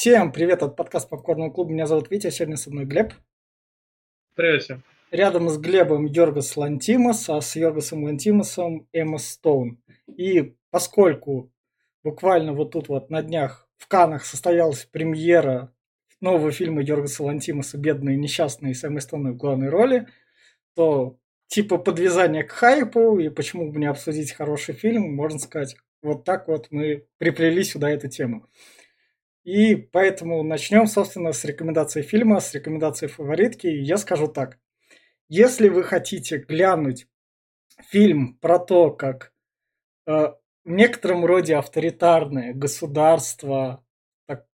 Всем привет от подкаста Попкорного клуба. Меня зовут Витя, сегодня со мной Глеб. Привет всем. Рядом с Глебом Йоргас Лантимос, а с Йоргасом Лантимосом Эмма Стоун. И поскольку буквально вот тут вот на днях в Канах состоялась премьера нового фильма Йоргаса Лантимоса «Бедные несчастные» с Эммой Стоуной в главной роли, то типа подвязания к хайпу и почему бы не обсудить хороший фильм, можно сказать, вот так вот мы приплели сюда эту тему. И поэтому начнем, собственно, с рекомендации фильма, с рекомендации фаворитки. Я скажу так. Если вы хотите глянуть фильм про то, как э, в некотором роде авторитарное государство, так,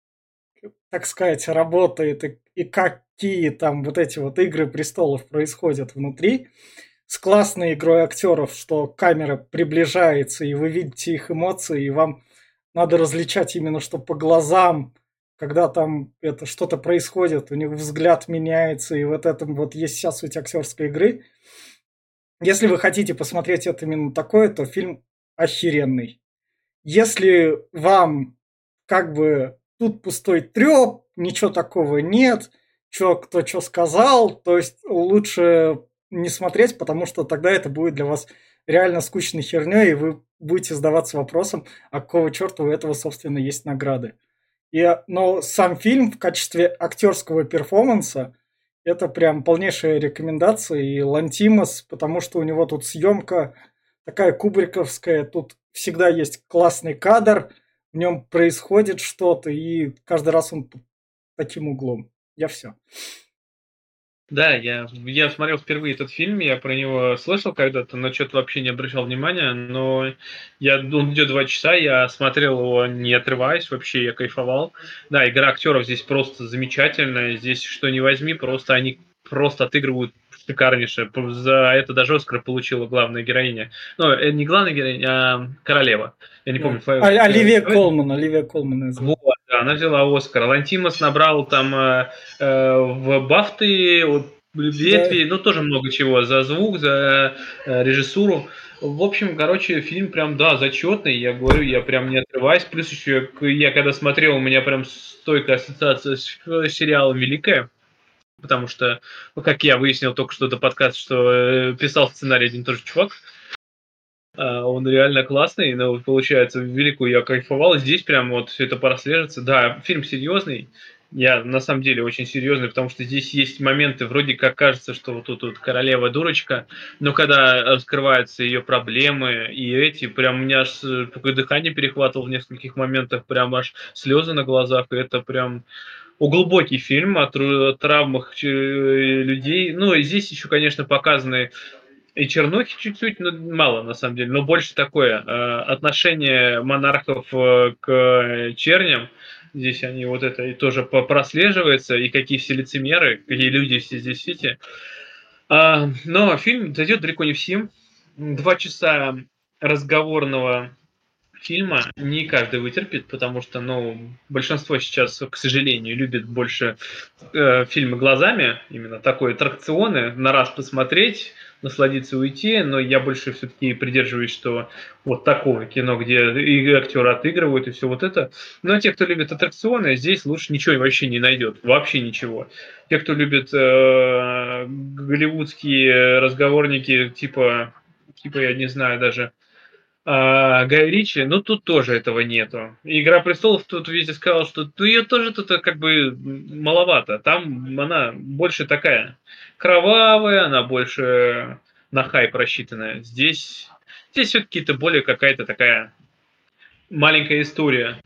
так сказать, работает, и, и какие там вот эти вот игры престолов происходят внутри, с классной игрой актеров, что камера приближается, и вы видите их эмоции, и вам надо различать именно, что по глазам, когда там это что-то происходит, у них взгляд меняется, и вот этом вот есть сейчас суть актерской игры. Если вы хотите посмотреть это именно такое, то фильм охеренный. Если вам как бы тут пустой треп, ничего такого нет, чё, кто что сказал, то есть лучше не смотреть, потому что тогда это будет для вас реально скучной херней, и вы будете задаваться вопросом, а какого черта у этого, собственно, есть награды. И, но сам фильм в качестве актерского перформанса это прям полнейшая рекомендация. И Лантимос, потому что у него тут съемка такая кубриковская, тут всегда есть классный кадр, в нем происходит что-то, и каждый раз он таким углом. Я все. Да, я, я смотрел впервые этот фильм, я про него слышал когда-то, но что-то вообще не обращал внимания, но я, он идет два часа, я смотрел его не отрываясь, вообще я кайфовал. Да, игра актеров здесь просто замечательная, здесь что не возьми, просто они просто отыгрывают шикарнейшее. За это даже Оскар получила главная героиня. Ну, э, не главная героиня, а королева. Я не помню. А, Оливия Колман, Оливия Колман. Вот, да, она взяла Оскар. Лантимос набрал там э, э, в Бафты, вот, ветви, да. ну тоже много чего, за звук, за э, режиссуру. В общем, короче, фильм прям, да, зачетный, я говорю, я прям не отрываюсь. Плюс еще, я когда смотрел, у меня прям стойкая ассоциация с сериалом «Великая», потому что, ну, как я выяснил только что до подкаста, что э, писал сценарий один тоже чувак, а, он реально классный, но получается, великую я кайфовал. Здесь прям вот все это прослеживается. Да, фильм серьезный. Я на самом деле очень серьезный, потому что здесь есть моменты, вроде как кажется, что вот тут вот королева дурочка, но когда раскрываются ее проблемы и эти, прям у меня аж дыхание перехватывало в нескольких моментах, прям аж слезы на глазах, и это прям глубокий фильм о травмах э, людей. Ну, и здесь еще, конечно, показаны и чернухи чуть-чуть, но мало на самом деле, но больше такое э, отношение монархов э, к черням. Здесь они вот это и тоже прослеживается, и какие все лицемеры, какие люди все здесь эти. А, но фильм зайдет далеко не всем. Два часа разговорного фильма не каждый вытерпит, потому что, ну, большинство сейчас, к сожалению, любит больше э, фильмы глазами, именно такой аттракционы, на раз посмотреть, насладиться уйти, но я больше все-таки придерживаюсь, что вот такое кино, где и актеры отыгрывают, и все вот это. Но те, кто любит аттракционы, здесь лучше ничего вообще не найдет, вообще ничего. Те, кто любит э, голливудские разговорники, типа, типа, я не знаю, даже а, Гай Ричи, ну тут тоже этого нету. Игра престолов тут везде сказал, что ну ее тоже тут как бы маловато. Там она больше такая кровавая, она больше на хайп рассчитанная. Здесь, здесь все-таки это более какая-то такая маленькая история.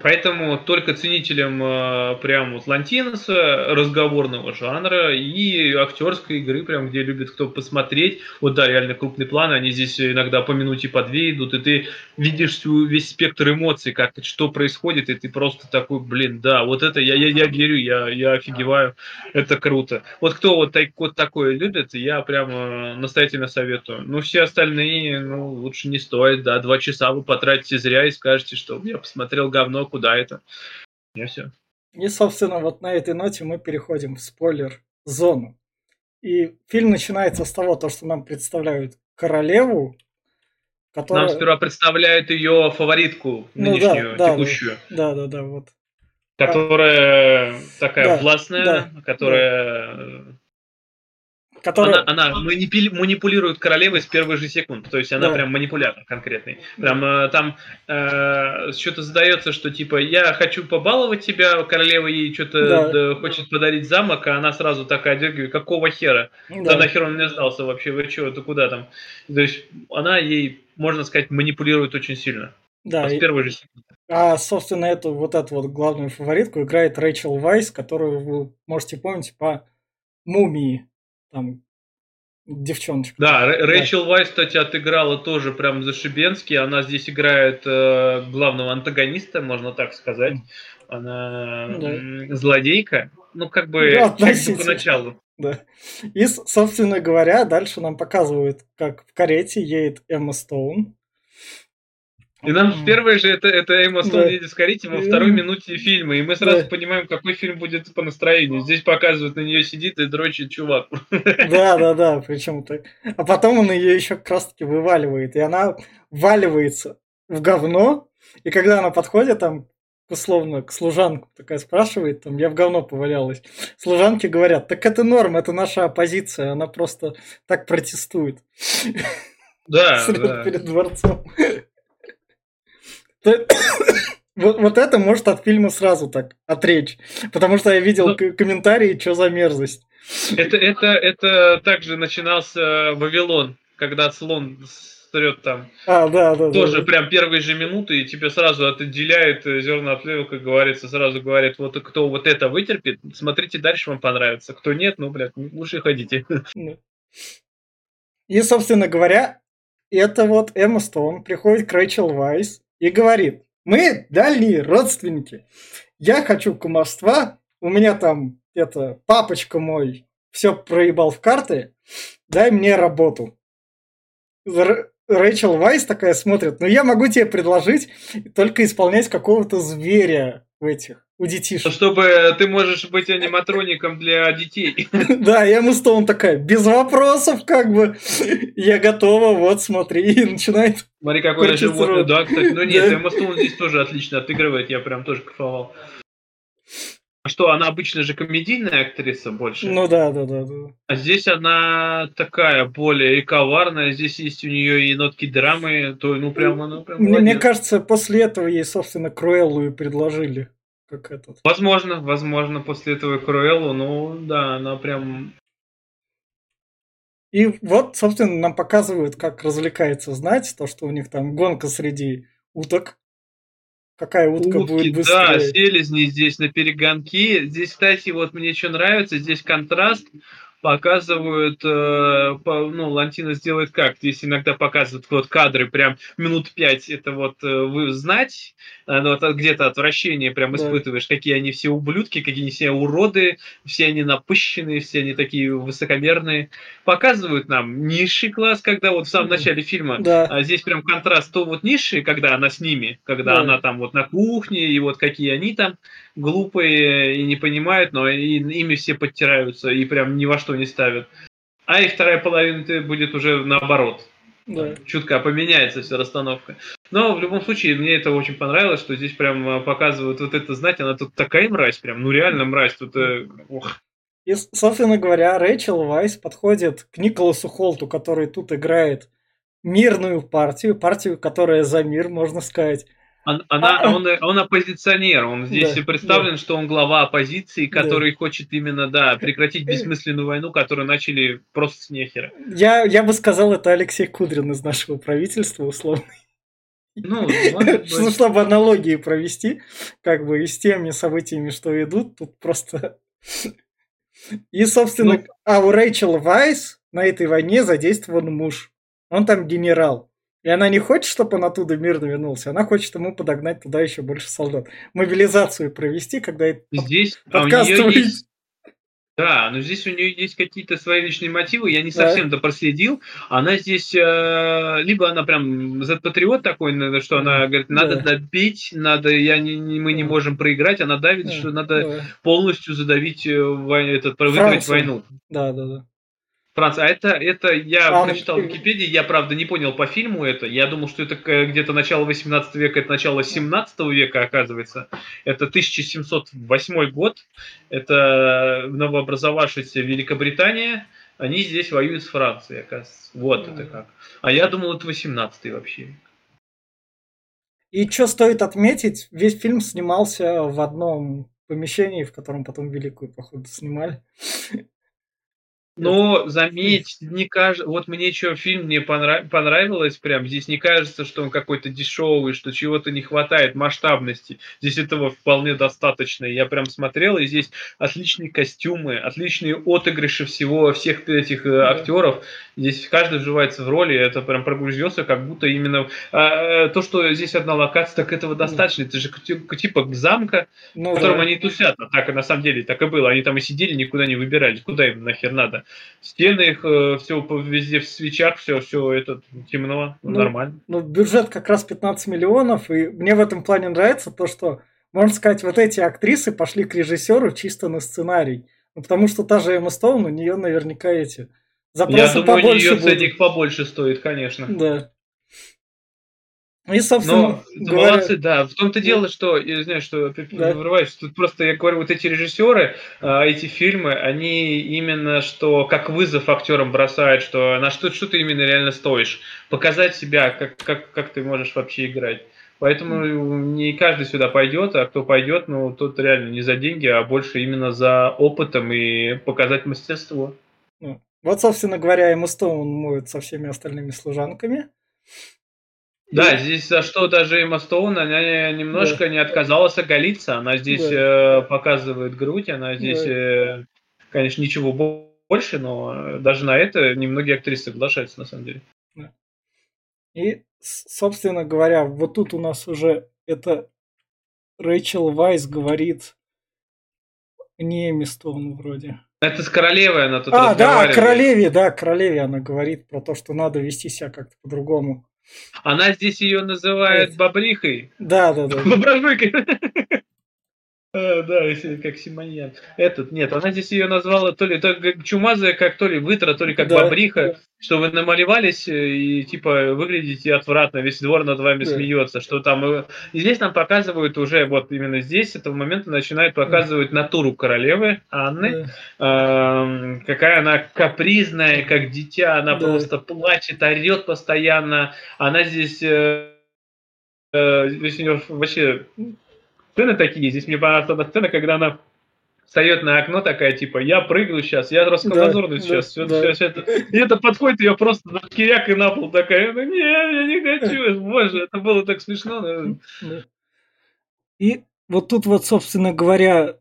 Поэтому только ценителям э, прям вот Лантиноса, разговорного жанра и актерской игры, прям где любит кто посмотреть. Вот да, реально крупный план, они здесь иногда по минуте, по две идут, и ты видишь всю, весь спектр эмоций, как что происходит, и ты просто такой, блин, да, вот это я, я, я верю, я, я офигеваю, это круто. Вот кто вот, так, вот такое любит, я прям э, настоятельно советую. Ну, все остальные, ну, лучше не стоит, да, два часа вы потратите зря и скажете, что я посмотрел говно, куда это. И все. И, собственно, вот на этой ноте мы переходим в спойлер-зону. И фильм начинается с того, то, что нам представляют королеву, которая... Нам сперва представляют ее фаворитку, ну, нынешнюю, да, текущую. Да, да, да, вот. Которая а, такая да, властная, да, которая да Которая... Она, она манипулирует королевой с первой же секунд. То есть она да. прям манипулятор конкретный. Прям э, там э, что-то задается, что типа я хочу побаловать тебя, королева ей что-то да. да, хочет подарить замок, а она сразу такая дергает, какого хера? Да. да нахер он мне сдался вообще? Вы что, ты куда там? То есть она ей, можно сказать, манипулирует очень сильно. Да. С первой же секунды. А, собственно, эту вот эту вот главную фаворитку играет Рэйчел Вайс, которую вы можете помнить по «Мумии» там девчоночка. Да, Рэйчел да. Вайс, кстати, отыграла тоже прям зашибенски. Она здесь играет э, главного антагониста, можно так сказать. Она да. злодейка. Ну, как бы, да, как бы поначалу. Да. И, собственно говоря, дальше нам показывают, как в карете едет Эмма Стоун. И нам в первой же это, это Эмма Стоун да. едет в во второй минуте фильма, и мы сразу да. понимаем, какой фильм будет по настроению. Здесь показывают, на нее сидит и дрочит чувак. Да, да, да, причем так. А потом он ее еще как раз таки вываливает, и она валивается в говно, и когда она подходит там условно к служанку такая спрашивает, там, я в говно повалялась. Служанки говорят, так это норм, это наша оппозиция, она просто так протестует. Да, да. Перед дворцом. Вот, вот это может от фильма сразу так отречь. Потому что я видел. Ну, комментарии, что за мерзость. Это, это, это также начинался Вавилон, когда слон стрет там. А, да, да. Тоже да. прям первые же минуты, и тебе сразу отделяет зерна от плева, как говорится, сразу говорит, вот кто вот это вытерпит, смотрите дальше, вам понравится. Кто нет, ну, блядь, лучше ходите. И, собственно говоря, это вот Эмма Стоун приходит к Рэйчел Вайс, и говорит, мы дальние родственники, я хочу кумовства, у меня там это папочка мой все проебал в карты, дай мне работу. Рэйчел Вайс такая смотрит, ну я могу тебе предложить только исполнять какого-то зверя в этих у детишек. Чтобы ты можешь быть аниматроником для детей. Да, я ему Стоун такая, без вопросов, как бы, я готова, вот смотри, и начинает. Смотри, какое животное, да, кстати. Ну нет, Эмма Стоун здесь тоже отлично отыгрывает, я прям тоже кайфовал. А что, она обычно же комедийная актриса больше? Ну да, да, да, да. А здесь она такая более и коварная, здесь есть у нее и нотки драмы, то ну прям она прям. Мне, мне кажется, после этого ей, собственно, Круэллу и предложили как этот. Возможно, возможно, после этого Круэллу, ну да, она прям... И вот, собственно, нам показывают, как развлекается знать, то, что у них там гонка среди уток. Какая утка Утки, будет быстрее. Да, селезни здесь на перегонки. Здесь, кстати, вот мне что нравится, здесь контраст показывают, э, по, ну, Лантина сделает как, здесь иногда показывают вот кадры прям минут пять, это вот э, вы знать, э, ну, вот где-то отвращение прям да. испытываешь, какие они все ублюдки, какие они все уроды, все они напыщенные, все они такие высокомерные. Показывают нам низший класс, когда вот в самом начале фильма, да. а здесь прям контраст, то вот низший, когда она с ними, когда да. она там вот на кухне, и вот какие они там глупые и не понимают, но и, ими все подтираются и прям ни во что не ставят. А и вторая половина будет уже наоборот. Да. Чутко поменяется вся расстановка. Но в любом случае, мне это очень понравилось, что здесь прям а, показывают вот это, знаете, она тут такая мразь, прям, ну реально мразь, тут, э, ох. И, собственно говоря, Рэйчел Вайс подходит к Николасу Холту, который тут играет мирную партию, партию, которая за мир, можно сказать. Она, а, он, он оппозиционер, он здесь да, представлен, да. что он глава оппозиции, который да. хочет именно, да, прекратить бессмысленную войну, которую начали просто с нехера. Я, я бы сказал, это Алексей Кудрин из нашего правительства, условно. Ну, чтобы аналогии провести, как бы и с теми событиями, что идут, тут просто... И, собственно, ну, а у Рэйчел Вайс на этой войне задействован муж. Он там генерал. И она не хочет, чтобы он оттуда мирно вернулся, она хочет ему подогнать туда еще больше солдат. Мобилизацию провести, когда здесь а подкаст есть... Да, но здесь у нее есть какие-то свои личные мотивы, я не да. совсем это проследил. Она здесь, э, либо она прям Z-патриот такой, что она говорит, надо да. добить, надо, я не, не, мы не можем проиграть, она давит, да. что надо да. полностью задавить, э, этот, выиграть войну. Да, да, да. Франция. А это, это я а, прочитал в Википедии, я, правда, не понял по фильму это. Я думал, что это где-то начало 18 века, это начало 17 века, оказывается. Это 1708 год. Это новообразовавшаяся Великобритания. Они здесь воюют с Францией, оказывается. Вот mm. это как. А я думал, это 18 вообще. И что стоит отметить, весь фильм снимался в одном помещении, в котором потом Великую, походу, снимали. Но заметь, не кажется, вот мне что фильм мне понрав... понравилось, прям здесь не кажется, что он какой-то дешевый, что чего-то не хватает масштабности. Здесь этого вполне достаточно. Я прям смотрел, и здесь отличные костюмы, отличные отыгрыши всего всех этих э, да. актеров. Здесь каждый вживается в роли, это прям прогрузился, как будто именно а, э, то, что здесь одна локация, так этого достаточно. Это же типа замка, ну, в котором да. они тусят. Так и на самом деле так и было. Они там и сидели, никуда не выбирались. Куда им нахер надо? Стены их, э, все везде в свечах, все, все это темно, ну, нормально. Ну, бюджет как раз 15 миллионов, и мне в этом плане нравится то, что, можно сказать, вот эти актрисы пошли к режиссеру чисто на сценарий. Ну, потому что та же Эмма Стоун, у нее наверняка эти Запросы Я думаю, побольше ее будут. ценник побольше стоит, конечно. Да. И, собственно, Но говоря... молодцы, да. В том-то дело, что, я знаю, что да. вырываюсь, тут просто, я говорю, вот эти режиссеры, а, эти фильмы, они именно что, как вызов актерам бросают, что на что, что ты именно реально стоишь. Показать себя, как, как, как ты можешь вообще играть. Поэтому не каждый сюда пойдет, а кто пойдет, ну, тот реально не за деньги, а больше именно за опытом и показать мастерство. Ну, вот, собственно говоря, Эмма Стоун моет со всеми остальными служанками. Да, и... здесь за что даже Эмма Стоун, она немножко да. не отказалась оголиться. Она здесь да. э, показывает грудь, она здесь, да. э, конечно, ничего больше, но даже на это немногие актрисы соглашаются, на самом деле. Да. И, собственно говоря, вот тут у нас уже это Рэйчел Вайс говорит не Эмми Стоун вроде. Это с королевой она тут А, да, королеве, да, королеве она говорит про то, что надо вести себя как-то по-другому. Она здесь ее называет бобрихой. Да, да, да. Бобровыкой. Да, как Симоньян. Этот, нет, она здесь ее назвала то ли то, как чумазая, как то ли вытра, то ли как да. бобриха, что вы намалевались э, и типа выглядите отвратно, весь двор над вами да. смеется, что там... Э, и здесь нам показывают уже, вот именно здесь, с этого момента начинают показывать да. натуру королевы Анны, да. э, какая она капризная, как дитя, она да. просто плачет, орет постоянно, она здесь... Э, э, здесь у нее вообще сцены такие. Здесь мне понравилась одна сцена, когда она встает на окно такая, типа, я прыгну сейчас, я роскомнадзорный да, сейчас, да, все, да. Все, это. И это подходит, ее просто за киряк и на пол такая, ну, не, я не хочу, боже, это было так смешно. Да. И вот тут вот, собственно говоря,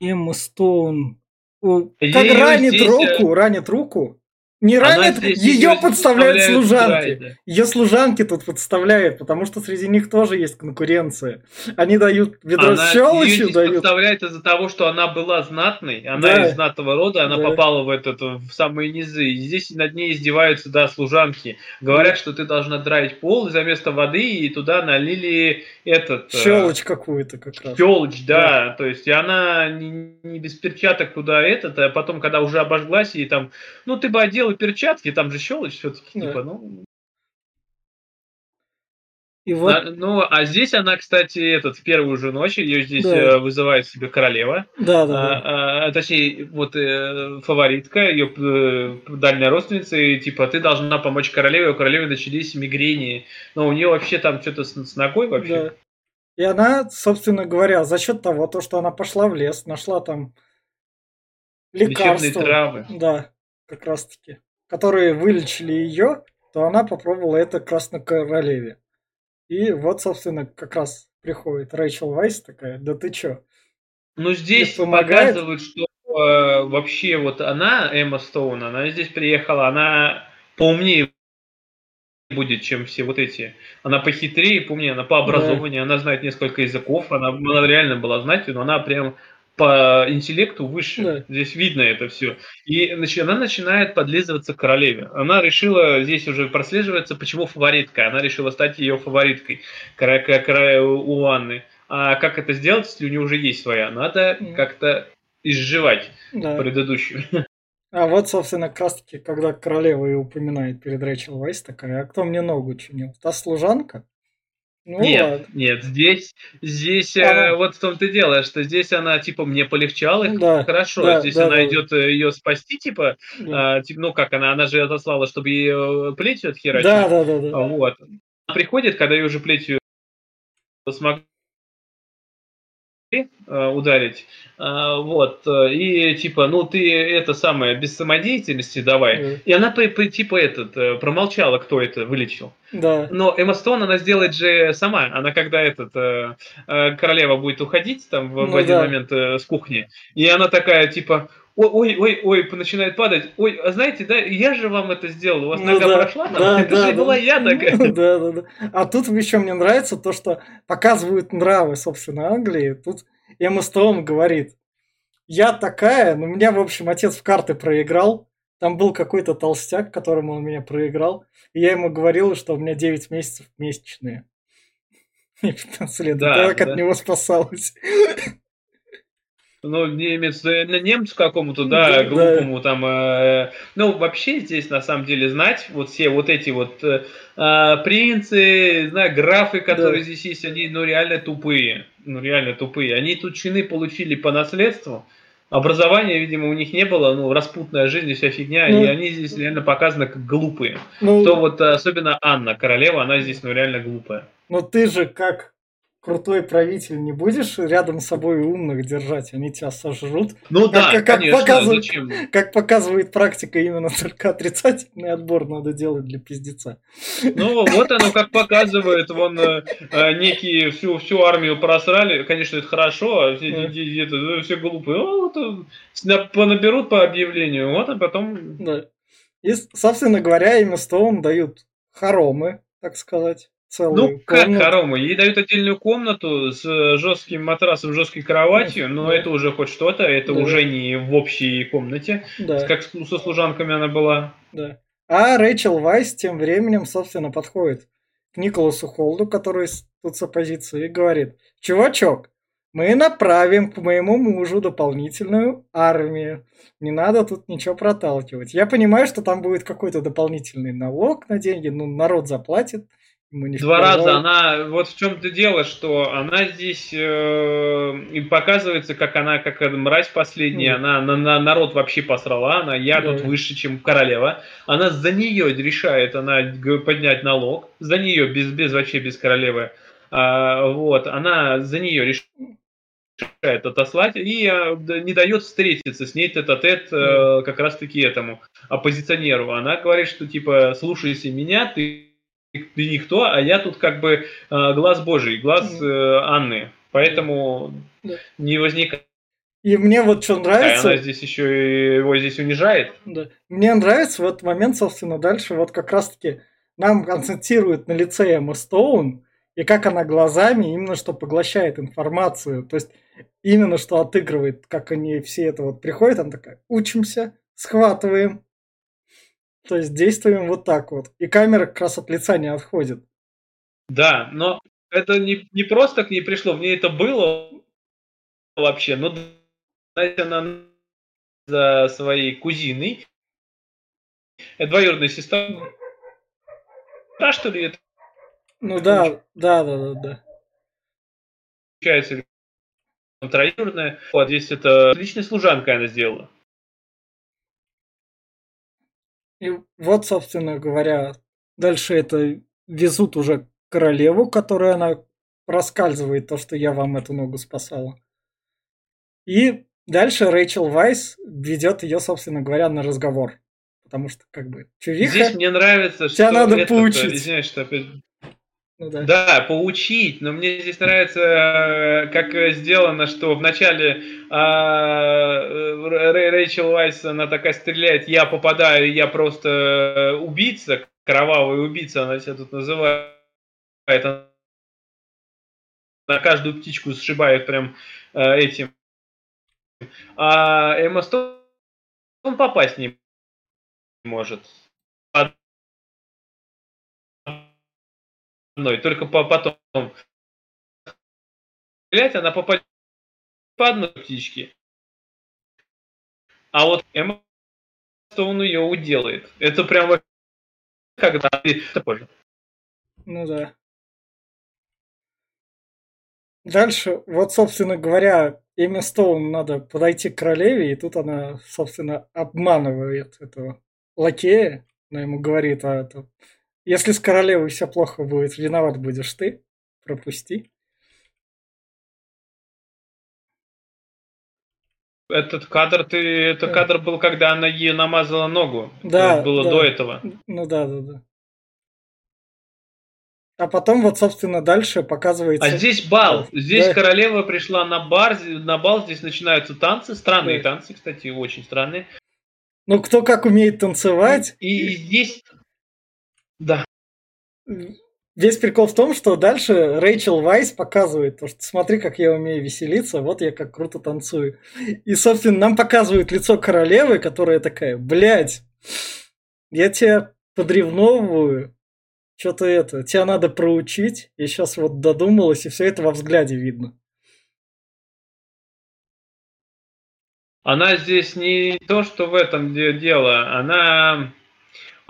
Эмма Стоун как ранит здесь... руку, ранит руку, не ранит, ее подставляют служанки. Да. Ее служанки тут подставляют, потому что среди них тоже есть конкуренция. Они дают ведро она, с щелочью. Ее дают. подставляют из-за того, что она была знатной, она да. из знатного рода, она да. попала в этот в самые низы. И здесь над ней издеваются, да, служанки. Говорят, да. что ты должна драить пол, за место воды и туда налили этот... Э, щелочь какую-то как раз. Щелочь, да. да. То есть, и она не, не без перчаток туда этот, а потом, когда уже обожглась, и там, ну, ты бы одел перчатки, там же щелочь все-таки, да. типа, ну... И вот... а, ну, а здесь она, кстати, этот, в первую же ночь, ее здесь да. э, вызывает себе королева. Да, да. А, да. А, точнее, вот э, фаворитка, ее э, дальняя родственница, и типа, ты должна помочь королеве, у королевы начались мигрени. Но у нее вообще там что-то с, с ногой вообще. Да. И она, собственно говоря, за счет того, то, что она пошла в лес, нашла там лекарства. Лечебные травы. Да, как раз таки которые вылечили ее, то она попробовала это на королеве. И вот, собственно, как раз приходит Рэйчел Вайс такая, да ты чё? Ну, здесь показывают, что э, вообще вот она, Эмма Стоун, она здесь приехала, она поумнее будет, чем все вот эти. Она похитрее, помни, она по образованию, да. она знает несколько языков, она, она реально была знать, но она прям по интеллекту выше. Да. Здесь видно это все. И значит, она начинает подлизываться к королеве. Она решила, здесь уже прослеживается, почему фаворитка. Она решила стать ее фавориткой у Анны. А как это сделать, если у нее уже есть своя? Надо как-то изживать да. предыдущую. А вот, собственно, как раз таки, когда королева и упоминает перед Рэйчел Вайс такая, а кто мне ногу чинил? Та служанка? Ну, нет, ладно. нет, здесь, здесь она... э, вот в том-то и дело, что здесь она типа мне полегчало, ну да, хорошо, да, здесь да, она да. идет э, ее спасти, типа, да. э, типа, ну как она, она же отослала, чтобы ее плетью отхерачить. Да, да, да, да. Вот. Она приходит, когда ее уже плетью смогли Э, ударить. А, вот. Э, и типа, ну ты это самое, без самодеятельности давай. Mm. И она типа этот, э, промолчала, кто это вылечил. Да. Но Эмма Стоун, она сделает же сама. Она когда этот, королева будет уходить там в, ну, в один да. момент с кухни, и она такая типа, ой, ой, ой, начинает падать. Ой, а знаете, да, я же вам это сделал, у вас ну, нога да, прошла, там, да, это да, же да, была я такая. Да, да, да. А тут еще мне нравится то, что показывают нравы, собственно, Англии. Тут Эмма Стоун говорит, я такая, ну, меня, в общем, отец в карты проиграл, там был какой-то толстяк, которому он меня проиграл, и я ему говорил, что у меня 9 месяцев месячные. И 15 лет, да, так да. от него спасалась. Ну, немец, немцу какому-то, да, да глупому да. там. Э, ну, вообще здесь на самом деле знать вот все вот эти вот э, а, принцы, знаю, графы, которые да. здесь есть, они, ну, реально тупые. Ну, реально тупые. Они тут чины получили по наследству. Образования, видимо, у них не было, ну, распутная жизнь и вся фигня, ну, и они здесь реально показаны как глупые. Ну, То вот особенно Анна, королева, она здесь, ну, реально глупая. Но ты же как крутой правитель, не будешь рядом с собой умных держать, они тебя сожрут. Ну как, да, как, конечно, показывает, зачем? Как показывает практика, именно только отрицательный отбор надо делать для пиздеца. Ну, вот оно как показывает, вон э, э некие всю, всю армию просрали, конечно, это хорошо, а все, да. это, ну, все глупые, ну, вот, э, понаберут по объявлению, вот, а потом... Да. И, собственно говоря, им Стоун дают хоромы, так сказать целую Ну, как комнату. хоромы? Ей дают отдельную комнату с жестким матрасом, жесткой кроватью, но да. это уже хоть что-то, это да. уже не в общей комнате, да. как со служанками она была. Да. А Рэйчел Вайс тем временем, собственно, подходит к Николасу Холду, который тут с оппозицией, и говорит, чувачок, мы направим к моему мужу дополнительную армию. Не надо тут ничего проталкивать. Я понимаю, что там будет какой-то дополнительный налог на деньги, ну, народ заплатит. Два раза она, вот в чем-то дело, что она здесь э, и показывается, как она, как мразь последняя, mm. она на, на народ вообще посрала, она, я да. тут выше, чем королева. Она за нее решает, она поднять налог, за нее, без, без вообще без королевы. А, вот, она за нее решает отослать и а, не дает встретиться с ней тет-а-тет -тет, как раз-таки этому оппозиционеру. Она говорит, что типа, слушайся меня, ты ты никто, а я тут как бы э, глаз Божий, глаз э, Анны. Поэтому да. не возникает. И мне вот что нравится... Она здесь еще его здесь унижает. Да. Мне нравится в этот момент, собственно, дальше вот как раз-таки нам концентрирует на лице Эмма Стоун, и как она глазами именно что поглощает информацию. То есть именно что отыгрывает, как они все это вот приходят, она такая, учимся, схватываем, то есть действуем вот так вот. И камера как раз от лица не отходит. Да, но это не, не просто к ней пришло, в ней это было вообще. Но знаете, она за своей кузиной, это двоюродная сестра, да, что ли? Это? Ну да, да, да, да, да. Получается, троюродная. Вот здесь это личная служанка она сделала. И вот, собственно говоря, дальше это везут уже королеву, которая она раскальзывает то, что я вам эту ногу спасала. И дальше Рэйчел Вайс ведет ее, собственно говоря, на разговор. Потому что, как бы, чувиха... Здесь мне нравится, что... Тебя надо это, поучить. Извиняюсь, что опять ну, да. да, поучить, но мне здесь нравится, э, как сделано, что вначале э, Рэйчел Вайс, она такая стреляет, я попадаю, я просто убийца, кровавый убийца, она себя тут называет. На каждую птичку сшибает прям э, этим. А Эмма Стоун попасть не может одной, только по потом стрелять она попадет по одной птичке. А вот Эмма он ее уделает. Это прям когда это позже. Ну да. Дальше, вот, собственно говоря, Эми Стоун надо подойти к королеве, и тут она, собственно, обманывает этого лакея. Она ему говорит, а это, если с королевой все плохо будет, виноват будешь ты, пропусти. Этот кадр, ты, это да. кадр был, когда она ей намазала ногу. Да. Это было да. до этого. Ну да, да, да. А потом вот, собственно, дальше показывается... А здесь бал. Здесь да. королева пришла на бар, на бал, здесь начинаются танцы. Странные да. танцы, кстати, очень странные. Ну, кто как умеет танцевать. И здесь... Да. Весь прикол в том, что дальше Рэйчел Вайс показывает, то, что смотри, как я умею веселиться, вот я как круто танцую. И, собственно, нам показывают лицо королевы, которая такая, блядь, я тебя подревновываю, что-то это, тебя надо проучить, я сейчас вот додумалась, и все это во взгляде видно. Она здесь не то, что в этом дело, она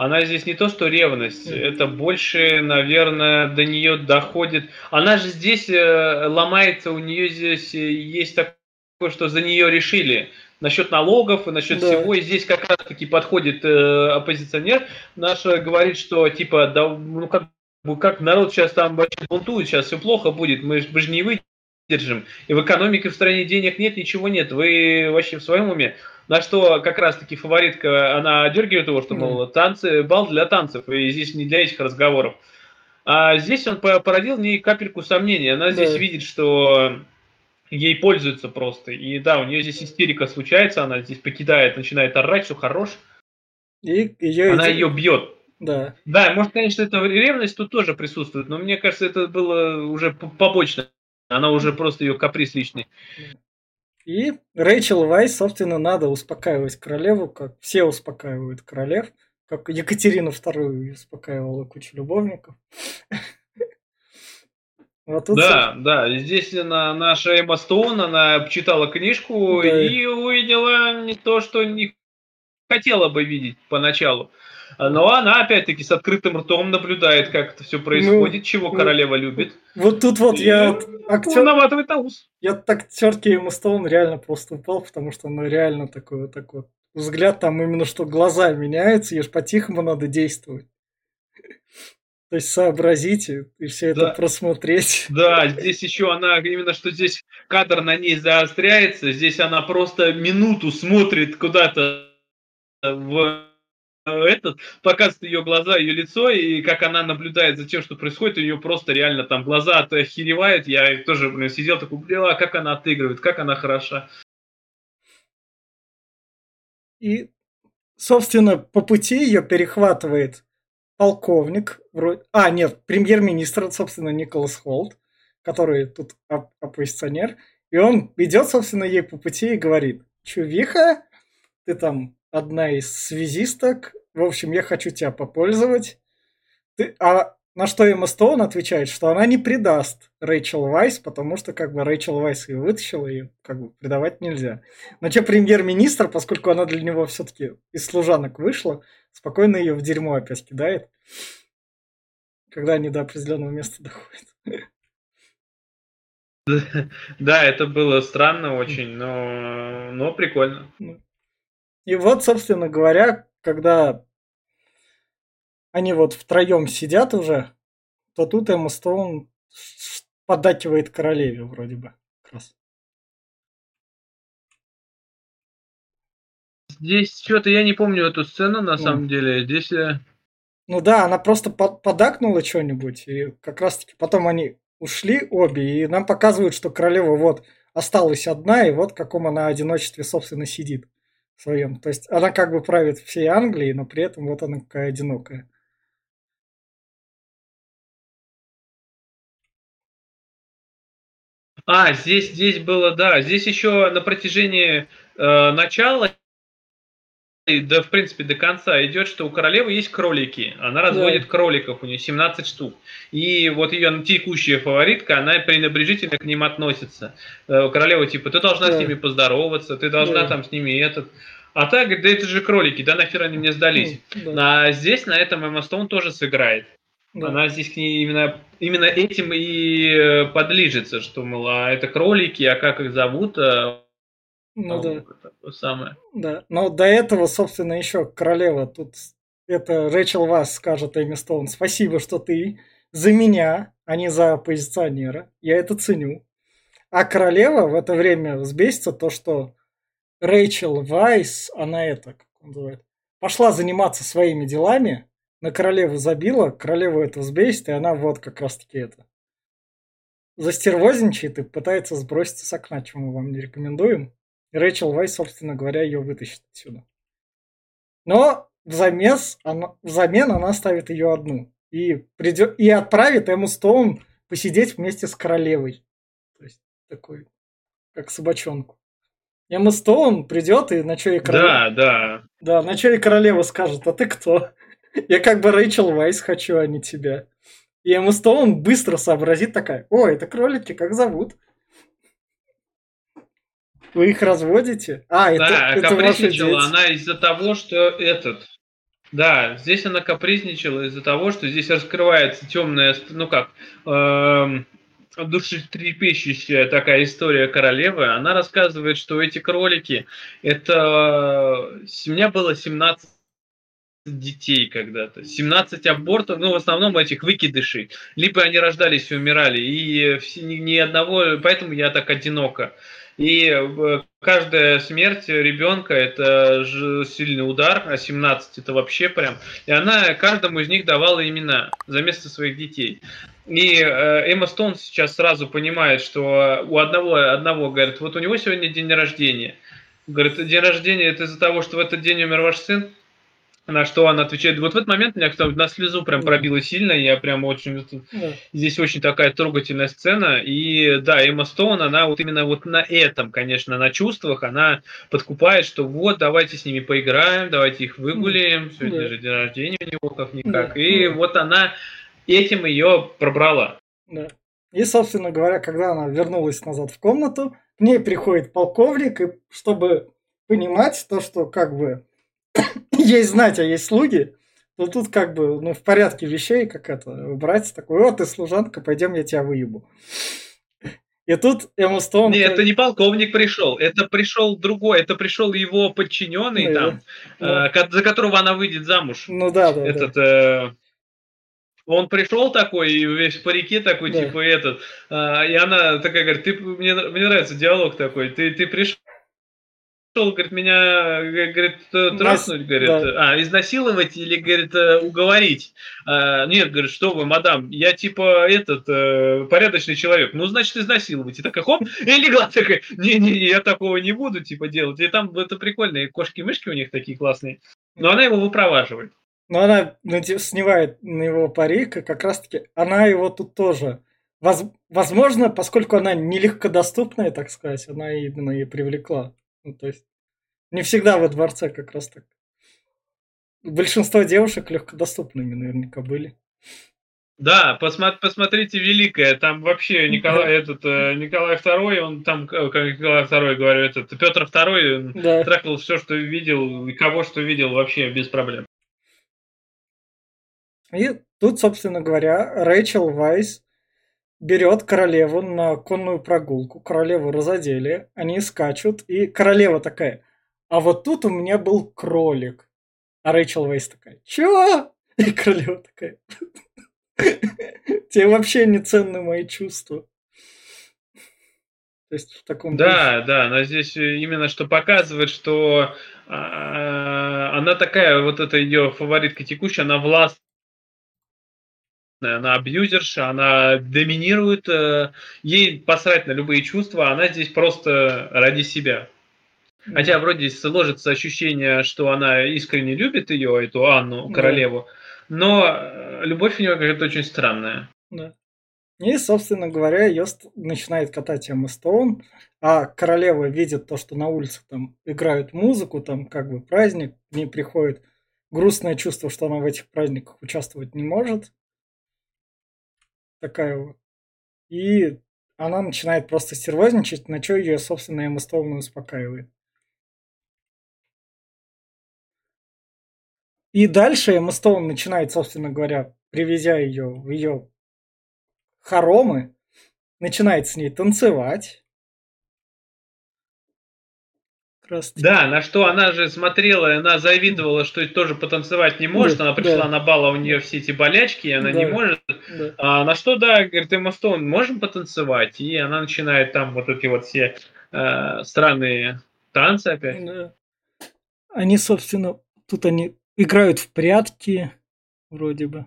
она здесь не то, что ревность, это больше, наверное, до нее доходит. Она же здесь э, ломается, у нее здесь э, есть такое, что за нее решили. Насчет налогов и насчет да. всего. И здесь как раз таки подходит э, оппозиционер наш, э, говорит, что типа, да, ну как, как народ сейчас там бунтует, сейчас все плохо будет, мы, мы же не выдержим. И в экономике в стране денег нет, ничего нет. Вы вообще в своем уме? На что как раз-таки фаворитка, она дергивает его, что, мол, танцы, бал для танцев, и здесь не для этих разговоров. А здесь он породил не капельку сомнений. Она здесь да. видит, что ей пользуются просто. И да, у нее здесь истерика случается, она здесь покидает, начинает орать, все хорош. И ее она ее бьет. Да. Да, может, конечно, эта ревность тут тоже присутствует, но мне кажется, это было уже побочно. Она уже просто ее каприз личный. И Рэйчел Вайс, собственно, надо успокаивать королеву, как все успокаивают королев, как Екатерина II успокаивала кучу любовников. Вот тут да, все... да, здесь на, наша Эмма Стоун, она читала книжку да. и увидела не то, что не хотела бы видеть поначалу. Но она, опять-таки, с открытым ртом наблюдает, как это все происходит, ну, чего ну, королева любит. Вот тут вот и я... Актер... Наматывает на ус. Я так актерке Эмма Стоун реально просто упал, потому что она реально такой вот такой вот взгляд там именно, что глаза меняются, же по-тихому надо действовать. То есть сообразите и все это да. просмотреть. Да, здесь еще она, именно что здесь кадр на ней заостряется, здесь она просто минуту смотрит куда-то в этот показывает ее глаза, ее лицо, и как она наблюдает за тем, что происходит, у нее просто реально там глаза охеревают. Я тоже, блин, сидел такой, блин, а как она отыгрывает, как она хороша. И, собственно, по пути ее перехватывает полковник, вроде... а, нет, премьер-министр, собственно, Николас Холт, который тут оп оппозиционер, и он идет, собственно, ей по пути и говорит, чувиха, ты там одна из связисток. В общем, я хочу тебя попользовать. Ты, а на что Эмма Стоун отвечает, что она не предаст Рэйчел Вайс, потому что как бы Рэйчел Вайс ее вытащила, и как бы предавать нельзя. Но че премьер-министр, поскольку она для него все-таки из служанок вышла, спокойно ее в дерьмо опять кидает, когда они до определенного места доходят. Да, это было странно очень, но, но прикольно. Ну, и вот, собственно говоря, когда они вот втроем сидят уже, то тут Эмма Стоун поддакивает королеве вроде бы. Как раз. Здесь что-то я не помню эту сцену на ну. самом деле. Здесь... Э, ну да, она просто под, подакнула что-нибудь, и как раз-таки потом они ушли обе, и нам показывают, что королева вот осталась одна, и вот в каком она одиночестве, собственно, сидит своем. То есть она как бы правит всей Англией, но при этом вот она какая одинокая. А, здесь, здесь было, да, здесь еще на протяжении э, начала да, в принципе, до конца идет, что у королевы есть кролики. Она разводит да. кроликов, у нее 17 штук. И вот ее текущая фаворитка, она пренебрежительно к ним относится. Э, королева, типа, ты должна да. с ними поздороваться, ты должна да. там с ними этот. А так, да это же кролики, да нахер они мне сдались. Mm, да. А здесь на этом Эмма Стоун тоже сыграет. Да. Она здесь к ней именно, именно этим и э, подлижется, что, мол, а это кролики, а как их зовут, а, ну а, да. Это самое. Да, но до этого, собственно, еще королева тут это Рэчел Вас скажет Эми Стоун, спасибо, что ты за меня, а не за оппозиционера. Я это ценю. А королева в это время взбесится то, что Рэйчел Вайс, она это, как он называет, пошла заниматься своими делами, на королеву забила, королеву это взбесит, и она вот как раз-таки это застервозничает и пытается сброситься с окна, чему мы вам не рекомендуем. И Рэйчел Вайс, собственно говоря, ее вытащит отсюда. Но взамен она, взамен она оставит ее одну. И, придет, и отправит Эму Стоун посидеть вместе с королевой. То есть такой, как собачонку. Эмма Стоун придет и на и королева... Да, да. Да, на и королева скажет, а ты кто? Я как бы Рэйчел Вайс хочу, а не тебя. И Эмма Стоун быстро сообразит такая, о, это кролики, как зовут? Вы их разводите? А, это, да, это капризничала она из-за того, что этот... Да, здесь она капризничала из-за того, что здесь раскрывается темная, ну как, эм, душетрепещущая такая история королевы. Она рассказывает, что эти кролики, это... У меня было 17 детей когда-то, 17 абортов, ну, в основном этих выкидышей. Либо они рождались и умирали, и ни одного, поэтому я так одиноко. И э, каждая смерть ребенка это сильный удар, а 17 это вообще прям. И она каждому из них давала имена за место своих детей. И э, Эмма Стоун сейчас сразу понимает, что у одного, одного, говорит, вот у него сегодня день рождения. Говорит, день рождения это из-за того, что в этот день умер ваш сын. На что она отвечает, вот в этот момент меня кстати, на слезу прям пробило сильно, я прям очень, да. здесь очень такая трогательная сцена, и да, Эмма Стоун, она вот именно вот на этом, конечно, на чувствах, она подкупает, что вот, давайте с ними поиграем, давайте их выгуляем, сегодня да. же день рождения у него как-никак, да. и да. вот она этим ее пробрала. Да. И, собственно говоря, когда она вернулась назад в комнату, к ней приходит полковник, и чтобы понимать то, что как бы есть знать, а есть слуги, то тут как бы ну, в порядке вещей, как это, брать такой, вот ты служанка, пойдем я тебя выебу. И тут Эмма Стоун... Нет, это не полковник пришел, это пришел другой, это пришел его подчиненный ну, там, ну, э, за которого она выйдет замуж. Ну да, да. Этот, да. Э, он пришел такой, весь в парике такой, да. типа этот, э, и она такая говорит, ты, мне, мне нравится диалог такой, ты, ты пришел пришел, говорит, меня, говорит, траснуть, говорит, да. а, изнасиловать или, говорит, э, уговорить. А, нет, говорит, что вы, мадам, я типа этот, э, порядочный человек. Ну, значит, изнасиловать. И такая, хоп, и легла такая, не-не, я такого не буду, типа, делать. И там это прикольные кошки-мышки у них такие классные. Но она его выпроваживает. Но она снимает на его парик, и как раз-таки она его тут тоже Возможно, поскольку она нелегкодоступная, так сказать, она именно и привлекла. Ну, то есть не всегда во дворце как раз так. Большинство девушек легкодоступными наверняка были. Да, посмотри, посмотрите Великое, там вообще Николай, этот, э, Николай II, он там, э, как Николай II, говорю, этот, Петр II да. трахал все, что видел, и кого что видел, вообще без проблем. И тут, собственно говоря, Рэйчел Вайс берет королеву на конную прогулку. Королеву разодели, они скачут, и королева такая, а вот тут у меня был кролик. А Рэйчел Вейс такая, чё? И королева такая, тебе вообще не ценны мои чувства. То есть в таком да, духе. да, но здесь именно что показывает, что а, она такая, вот эта ее фаворитка текущая, она власт она абьюзерша, она доминирует, э, ей посрать на любые чувства, она здесь просто ради себя. Хотя вроде сложится ощущение, что она искренне любит ее, эту Анну, королеву, да. но э, любовь у нее какая-то очень странная. Да. И, собственно говоря, ее начинает катать Эмма Стоун, а королева видит то, что на улице там играют музыку, там как бы праздник, к ней приходит грустное чувство, что она в этих праздниках участвовать не может такая вот. И она начинает просто стервозничать, на что ее собственная Эмма успокаивает. И дальше Эмма Стоун начинает, собственно говоря, привезя ее в ее хоромы, начинает с ней танцевать. Да, на что она же смотрела, она завидовала, что тоже потанцевать не может. Да, она пришла да. на бал, а у нее все эти болячки, и она да, не может. Да. А на что, да, говорит, Эмма Стоун, можем потанцевать? И она начинает там вот эти вот все э, странные танцы опять. Да. Они, собственно, тут они играют в прятки, вроде бы.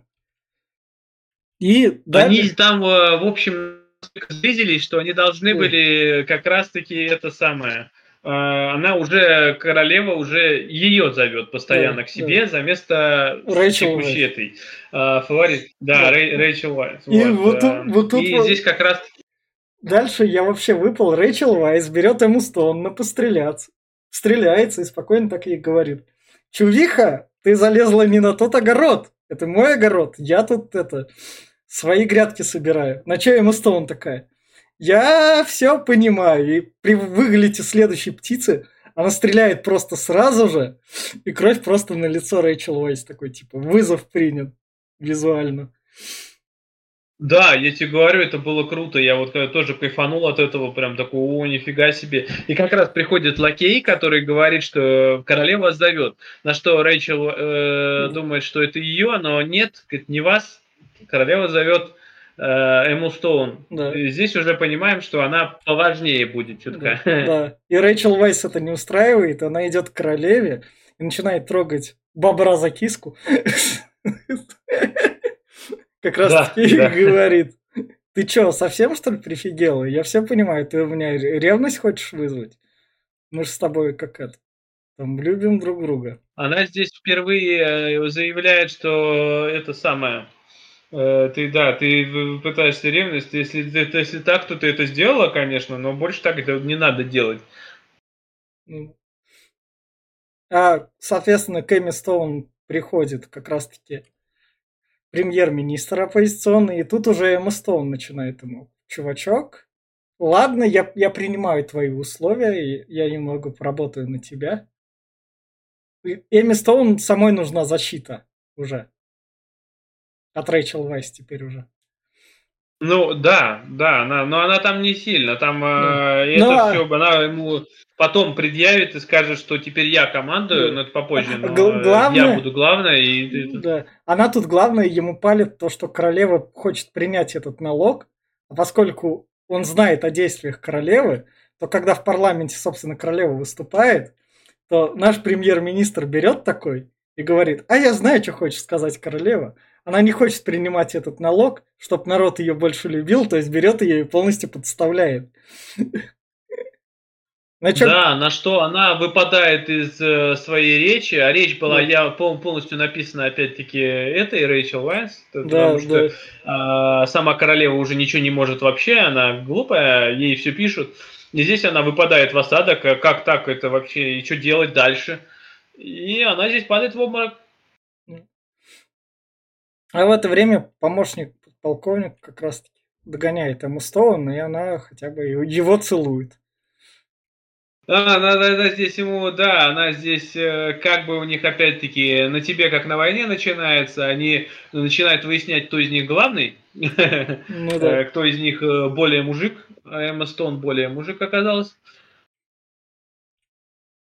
И дальше... Они там, э, в общем, сблизились, что они должны были как раз-таки это самое она уже, королева уже ее зовет постоянно да, к себе да. за место текущей этой э, фаворит. Да, да. Рэй, Рэйчел Уайс. И вот, вот, вот тут И вот... здесь как раз... Дальше я вообще выпал. Рэйчел Уайс берет ему стон на постреляться. Стреляется и спокойно так ей говорит. Чувиха, ты залезла не на тот огород. Это мой огород. Я тут это свои грядки собираю. На что ему стон такая? Я все понимаю. И при выгляде следующей птицы она стреляет просто сразу же, и кровь просто на лицо Рэйчел Уайс такой, типа, вызов принят визуально. Да, я тебе говорю, это было круто. Я вот тоже кайфанул от этого, прям такой, о, нифига себе. И как раз приходит лакей, который говорит, что королева зовет. На что Рэйчел э, думает, что это ее, но нет, говорит, не вас. Королева зовет Э, Эму Стоун. Да. Здесь уже понимаем, что она поважнее будет чутка. Да, да. И Рэйчел Вайс это не устраивает, она идет к королеве и начинает трогать бобра за киску. Как раз таки говорит, ты чё, совсем что ли прифигела? Я все понимаю, ты у меня ревность хочешь вызвать? Мы же с тобой как это, там, любим друг друга. Она здесь впервые э, заявляет, что это самое, Э, ты, да, ты пытаешься ревность. Если, если так, то ты это сделала, конечно, но больше так это не надо делать. А, соответственно, Кэми Стоун приходит как раз-таки премьер-министр оппозиционный, и тут уже Эмма Стоун начинает ему, чувачок, ладно, я, я принимаю твои условия, и я немного поработаю на тебя. Эми Стоун самой нужна защита уже. От Рэйчел Вайс теперь уже. Ну да, да, она, но она там не сильно, там да. э, это но... все, она ему потом предъявит и скажет, что теперь я командую, но это попозже, но главное, я буду главной. И... Да. Она тут главное, ему палит то, что королева хочет принять этот налог, а поскольку он знает о действиях королевы, то когда в парламенте, собственно, королева выступает, то наш премьер-министр берет такой и говорит, а я знаю, что хочет сказать королева, она не хочет принимать этот налог, чтобы народ ее больше любил, то есть берет ее и полностью подставляет. На чем... Да, на что она выпадает из э, своей речи, а речь была да. я пол, полностью написана опять-таки этой Рэйчел Уайнс, да, потому что да. э, сама королева уже ничего не может вообще, она глупая, ей все пишут. И здесь она выпадает в осадок, а как так это вообще, и что делать дальше? И она здесь падает в обморок. А в это время помощник полковник как раз таки догоняет ему Стоун, и она хотя бы его целует. Да, она, она здесь ему, да, она здесь э, как бы у них опять-таки на тебе как на войне начинается, они начинают выяснять, кто из них главный, ну, да. Э, кто из них э, более мужик, а Эмма Стоун более мужик оказалась.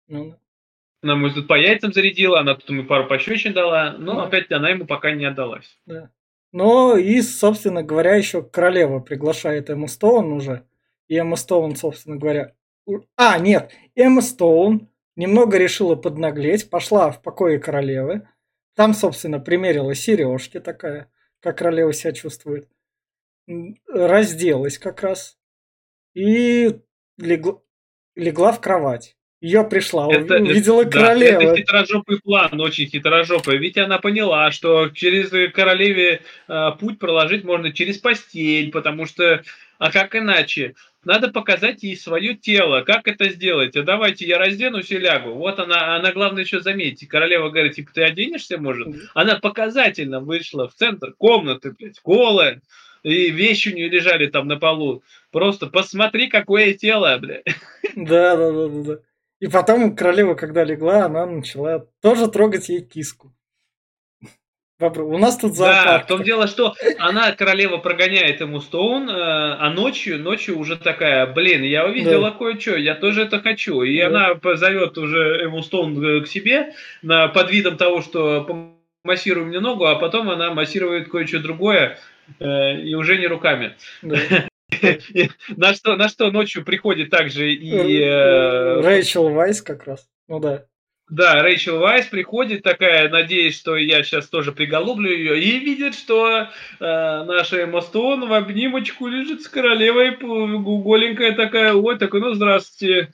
Ну, она ему тут по яйцам зарядила, она тут ему пару пощечин дала, но да. опять она ему пока не отдалась. Да. Ну и, собственно говоря, еще королева приглашает Эмму Стоун уже. И Эмма Стоун, собственно говоря... А, нет, Эмма Стоун немного решила поднаглеть, пошла в покое королевы. Там, собственно, примерила сережки такая, как королева себя чувствует. Разделась как раз. И легла, легла в кровать. Я пришла, это, увидела это, королеву. Да, это хитрожопый план, очень хитрожопый. Ведь она поняла, что через королеве э, путь проложить можно через постель, потому что, а как иначе? Надо показать ей свое тело. Как это сделать? А давайте я разденусь и лягу. Вот она, она главное еще заметьте. Королева говорит, типа, ты оденешься, может? Она показательно вышла в центр комнаты, блядь, голая. И вещи у нее лежали там на полу. Просто посмотри, какое тело, блядь. Да, да, да, да. И потом королева, когда легла, она начала тоже трогать ей киску. У нас тут зоопарк. Да, в том дело, что она, королева, прогоняет ему Стоун, э, а ночью, ночью уже такая, блин, я увидела да. кое-что, я тоже это хочу. И да. она позовет уже ему Стоун э, к себе на, под видом того, что массируй мне ногу, а потом она массирует кое-что другое, э, и уже не руками. Да. На что, на что ночью приходит также и... Рэйчел Вайс как раз. Ну да. Да, Рэйчел Вайс приходит такая, надеясь, что я сейчас тоже приголублю ее, и видит, что э, наша Эмма Стоун в обнимочку лежит с королевой, голенькая такая, ой, такой, ну здравствуйте.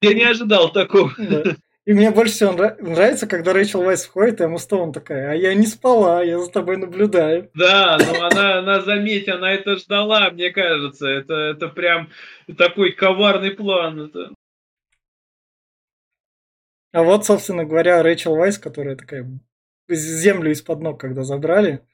Я не ожидал такого. Да. И мне больше всего нравится, когда Рэйчел Вайс входит, и Эмма Стоун такая, а я не спала, я за тобой наблюдаю. Да, но она, она заметь, она это ждала, мне кажется. Это, это прям такой коварный план. Это... А вот, собственно говоря, Рэйчел Вайс, которая такая землю из-под ног, когда забрали,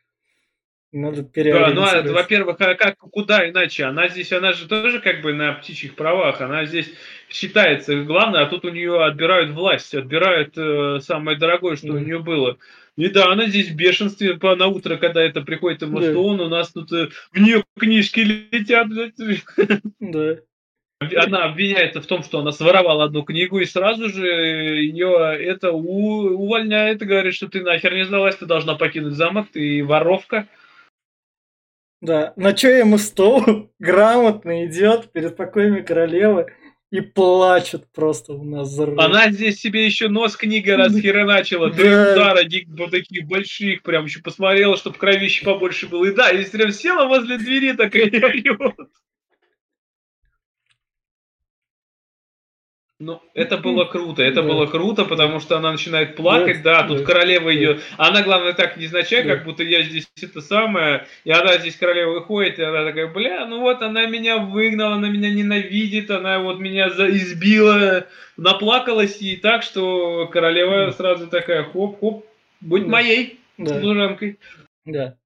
надо. Да, ну, а, во-первых, а как, куда иначе? Она здесь, она же тоже как бы на птичьих правах, она здесь считается главное, а тут у нее отбирают власть, отбирают э, самое дорогое, что mm. у нее было. И да, она здесь в бешенстве по, на утро, когда это приходит в Мастон, yeah. у нас тут э, в нее книжки летят. Да. Она обвиняется в том, что она своровала одну книгу, и сразу же ее это увольняет и говорит, что ты нахер не сдалась, ты должна покинуть замок, ты воровка. Да, на что ему стол грамотно идет перед покоями королевы и плачет просто у нас за Она здесь себе еще нос книга расхереначила, три да. удара вот таких больших, прям еще посмотрела, чтобы кровище побольше было. И да, и прям села возле двери такая и орет. Ну, это было круто, это да. было круто, потому что она начинает плакать, да, да тут да, королева да. ее, она, главное, так незначай, да. как будто я здесь это самое, и она здесь королева выходит, и она такая, бля, ну вот она меня выгнала, она меня ненавидит, она вот меня за... избила, наплакалась и так, что королева да. сразу такая, хоп-хоп, будь да. моей да. служанкой. Да.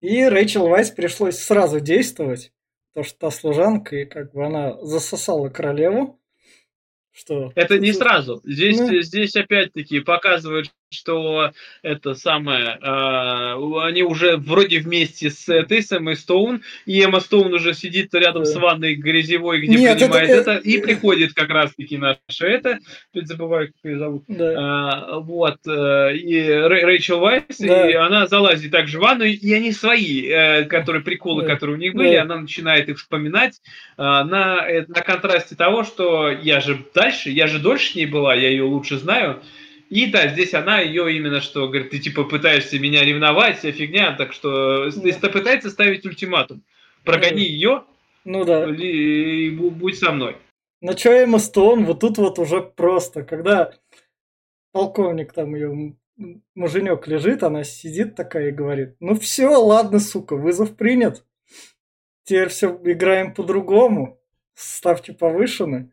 И Рэйчел Вайс пришлось сразу действовать, потому что та служанка, и как бы она засосала королеву, что? Это не сразу. Здесь, ну... здесь опять-таки показывают, что это самое, э, они уже вроде вместе с этой самой Стоун, и Эмма Стоун уже сидит рядом с ванной грязевой, где Нет, принимает это, это, и приходит как раз-таки наша это, опять забываю, как ее зовут, да. а, вот, э, и Рэйчел Вайс, да. и она залазит также в ванну, и они свои, э, которые приколы, да. которые у них были, да. она начинает их вспоминать э, на, на контрасте того, что я же дальше, я же дольше с ней была, я ее лучше знаю, и да, здесь она ее именно что, говорит, ты типа пытаешься меня ревновать, вся фигня, так что да. пытается ставить ультиматум. Прогони ну, ее, ну да. И, и будь со мной. На что Эмма Стоун вот тут вот уже просто, когда полковник там ее муженек лежит, она сидит такая и говорит, ну все, ладно, сука, вызов принят. Теперь все играем по-другому. Ставки повышены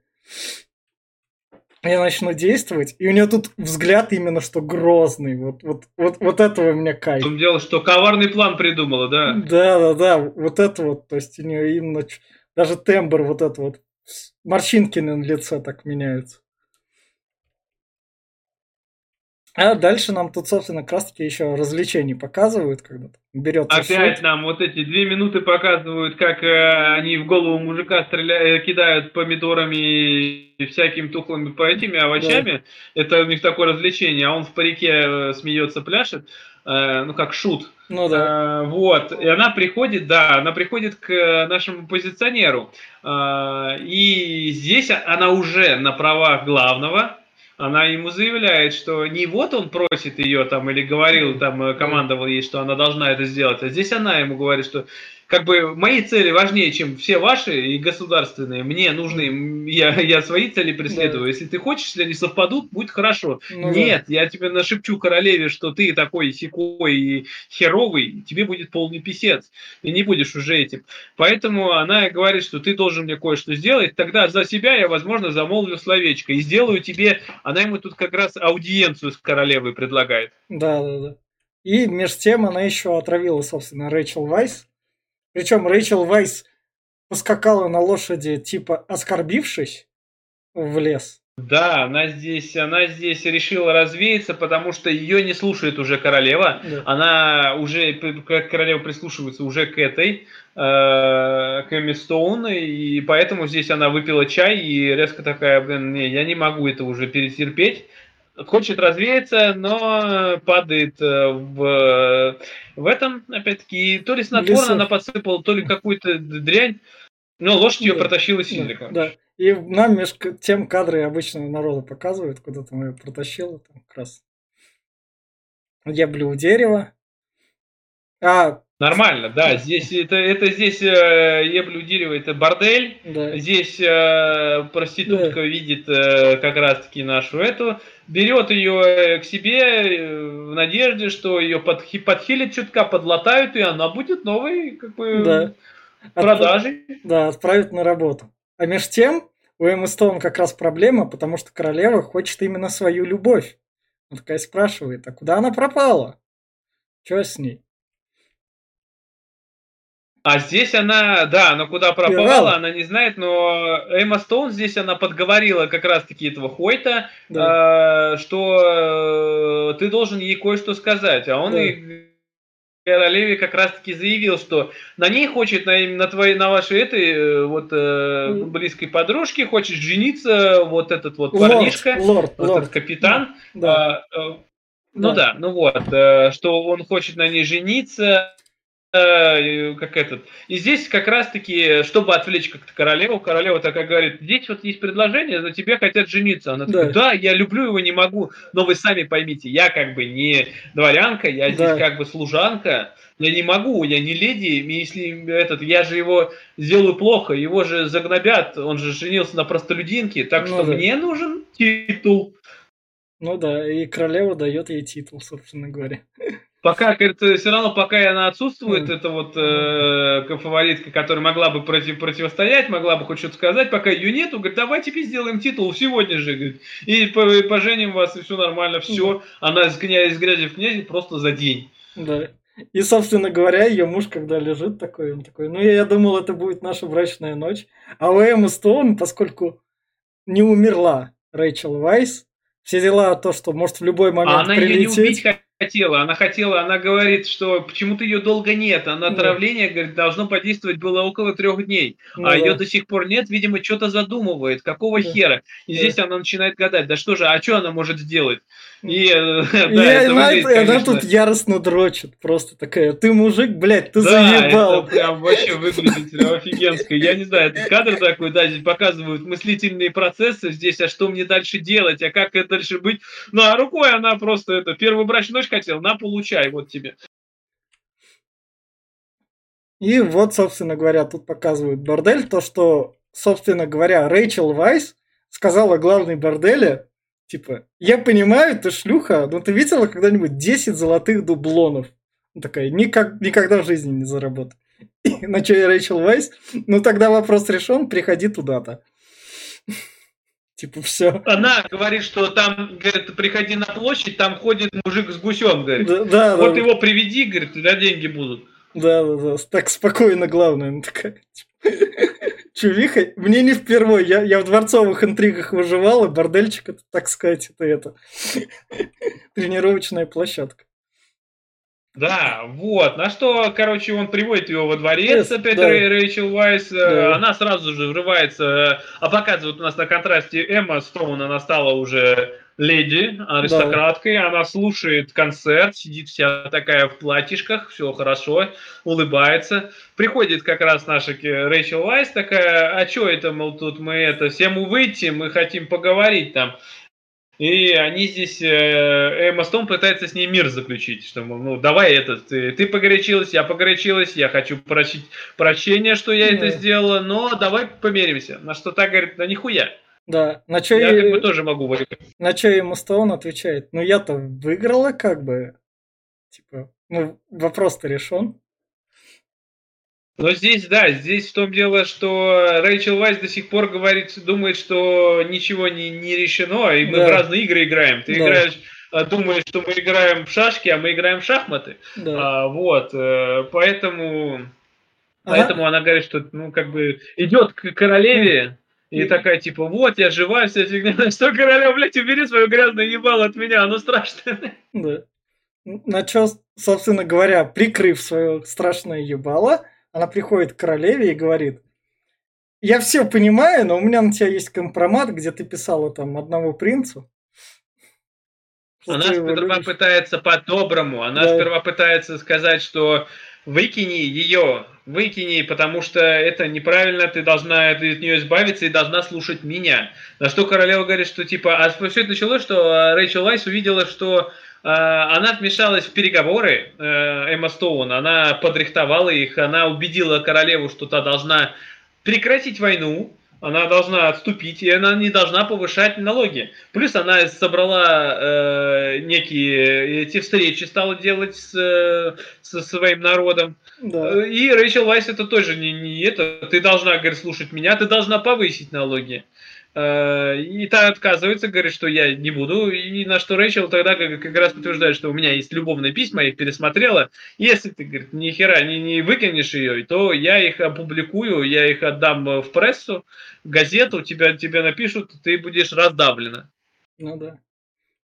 я начну действовать, и у нее тут взгляд именно что грозный. Вот, вот, вот, вот этого у меня кайф. Том дело, что коварный план придумала, да? Да, да, да. Вот это вот, то есть у нее именно даже тембр вот это вот морщинки на лице так меняются. А дальше нам тут, собственно, как раз таки еще развлечений показывают, когда берет. Опять суд. нам вот эти две минуты показывают, как э, они в голову мужика стреляют, э, кидают помидорами и всякими тухлыми по этими овощами. Да. Это у них такое развлечение, а он в парике э, смеется, пляшет, э, ну как шут. Ну да. Э, вот. И она приходит, да, она приходит к нашему позиционеру. Э, и здесь она уже на правах главного она ему заявляет, что не вот он просит ее там или говорил, там э, командовал ей, что она должна это сделать, а здесь она ему говорит, что как бы мои цели важнее, чем все ваши и государственные. Мне нужны, я, я свои цели преследую. Да. Если ты хочешь, если они совпадут, будет хорошо. Ну, Нет, да. я тебе нашепчу королеве, что ты такой секой и херовый, тебе будет полный писец. Ты не будешь уже этим. Поэтому она говорит, что ты должен мне кое-что сделать, тогда за себя я, возможно, замолвлю словечко и сделаю тебе... Она ему тут как раз аудиенцию с королевой предлагает. Да, да, да. И между тем она еще отравила, собственно, Рэйчел Вайс, причем Рэйчел Вайс поскакала на лошади, типа оскорбившись в лес. Да, она здесь, она здесь решила развеяться, потому что ее не слушает уже королева. Да. Она уже, как королева прислушивается уже к этой, э, к Эми Стоун, и поэтому здесь она выпила чай и резко такая, блин, не, я не могу это уже перетерпеть. Хочет развеяться, но падает э, в, в этом, опять-таки, то ли снотворно она подсыпала, то ли какую-то дрянь. Но лошадь ее протащила сильно, да, да. И нам между тем кадры обычного народа показывают, куда там ее протащило, там как раз еблю у дерева. А, Нормально, да. Здесь это, это здесь э, еблю дерева, это бордель. Да. Здесь э, проститутка да. видит э, как раз-таки нашу эту, берет ее э, к себе в надежде, что ее подхи, подхилит чутка, подлатают, и она будет новой, как бы, да. продажей. Отправ... Да, отправят на работу. А между тем, у Эммы Стоун как раз проблема, потому что королева хочет именно свою любовь. Она такая спрашивает, а куда она пропала? Что с ней? А здесь она, да, она куда пропала, она не знает, но Эмма Стоун здесь она подговорила как раз-таки этого Хойта, да. э, что э, ты должен ей кое-что сказать, а он да. и королеве как раз-таки заявил, что на ней хочет, на, на, твоей, на вашей этой э, вот э, близкой подружке хочет жениться вот этот вот лорд, парнишка, лорд, вот лорд. этот капитан. Да. А, э, ну да. да, ну вот, э, что он хочет на ней жениться, Э, как этот. И здесь как раз-таки, чтобы отвлечь как-то королеву, королева такая говорит, здесь вот есть предложение, за тебе хотят жениться. Она такая, да, я люблю его, не могу, но вы сами поймите, я как бы не дворянка, я здесь да. как бы служанка, я не могу, я не леди, если этот, я же его сделаю плохо, его же загнобят, он же женился на простолюдинке, так ну, что да. мне нужен титул. Ну да, и королева дает ей титул, собственно говоря. Пока, говорит, все равно, пока она отсутствует, mm. это вот э, фаворитка, которая могла бы против, противостоять, могла бы хоть что-то сказать, пока ее нету, говорит, давайте сделаем титул сегодня же, говорит, и поженим вас, и все нормально, все. Mm. Она из, кня... из грязи в князи просто за день. Да. И, собственно говоря, ее муж, когда лежит такой, он такой, ну, я думал, это будет наша брачная ночь. А у Эммы Стоун, поскольку не умерла Рэйчел Вайс, все дела, то, что может в любой момент а она прилететь. Ее не убить хотела. Она хотела, она говорит, что почему-то ее долго нет. Она да. отравление, говорит, должно подействовать было около трех дней. Ну, а да. ее до сих пор нет, видимо, что-то задумывает. Какого да. хера? И да. здесь она начинает гадать, да что же, а что она может сделать? И, э, да, это она, конечно... она тут яростно дрочит. Просто такая, ты мужик, блядь, ты да, заебал. это прям вообще выглядит офигенско. Я не знаю, этот кадр такой, да, здесь показывают мыслительные процессы здесь, а что мне дальше делать, а как это дальше быть? Ну, а рукой она просто, это, первую брачную ночь хотел, на, получай, вот тебе. И вот, собственно говоря, тут показывают бордель, то, что, собственно говоря, Рэйчел Вайс сказала главной борделе, типа, я понимаю, ты шлюха, но ты видела когда-нибудь 10 золотых дублонов? Она такая, никак, никогда в жизни не заработаю. На что я Рэйчел Вайс? Ну тогда вопрос решен, приходи туда-то. Типа все. Она говорит, что там, говорит, приходи на площадь, там ходит мужик с гусем, говорит. Да, да, вот да. его приведи, говорит, тогда деньги будут. Да, да, да. Так спокойно, главное. Она такая. Чувиха, мне не впервые. Я, я в дворцовых интригах выживал, и бордельчик, это, так сказать, это это. Тренировочная площадка. Да, вот. На что, короче, он приводит его во дворец, yes, опять да. Рэйчел Уайс. Э, да. Она сразу же врывается, э, а показывает у нас на контрасте Эмма Стоун, она стала уже леди, аристократкой, да. она слушает концерт, сидит вся такая в платьишках, все хорошо, улыбается. Приходит как раз наша Рэйчел Уайс такая, а что это, мол, тут мы это, всем выйти, мы хотим поговорить там. И они здесь, э, Эмма Стоун пытается с ней мир заключить, что, ну, давай это, ты, ты погорячилась, я погорячилась, я хочу просить прощения, что я это сделала, но давай помиримся. На что так говорит, да нихуя. Да, на что я как бы тоже могу выиграть. На что ему Стоун отвечает, ну я-то выиграла как бы, типа, ну вопрос-то решен. Но здесь, да, здесь в том дело, что Рэйчел Вайс до сих пор говорит, думает, что ничего не, не решено, и мы да. в разные игры играем. Ты да. играешь, а, думаешь, что мы играем в шашки, а мы играем в шахматы. Да. А, вот, э, поэтому, ага. поэтому она говорит, что, ну, как бы, идет к королеве, И, такая, типа, вот, я живая, вся фигня. Что, короля, блядь, убери свое грязное ебало от меня, оно страшное. Да. На что, собственно говоря, прикрыв свое страшное ебало, она приходит к королеве и говорит, я все понимаю, но у меня на тебя есть компромат, где ты писала там одному принцу. Она сперва пытается по-доброму, она да. сперва пытается сказать, что выкини ее, выкини, потому что это неправильно, ты должна от нее избавиться и должна слушать меня. На что королева говорит, что типа, а все это началось, что Рэйчел Вайс увидела, что э, она вмешалась в переговоры э, Эмма Стоун, она подрихтовала их, она убедила королеву, что та должна прекратить войну, она должна отступить, и она не должна повышать налоги. Плюс она собрала э, некие эти встречи, стала делать с, э, со своим народом. Да. И Рэйчел Вайс это тоже не, не это. Ты должна, говорит, слушать меня, ты должна повысить налоги. Э, и та отказывается, говорит, что я не буду. И на что Рэйчел тогда как, раз подтверждает, что у меня есть любовные письма, я их пересмотрела. Если ты, говорит, ни хера не, не выкинешь ее, то я их опубликую, я их отдам в прессу, газету, тебя, тебя напишут, ты будешь раздавлена. Ну да.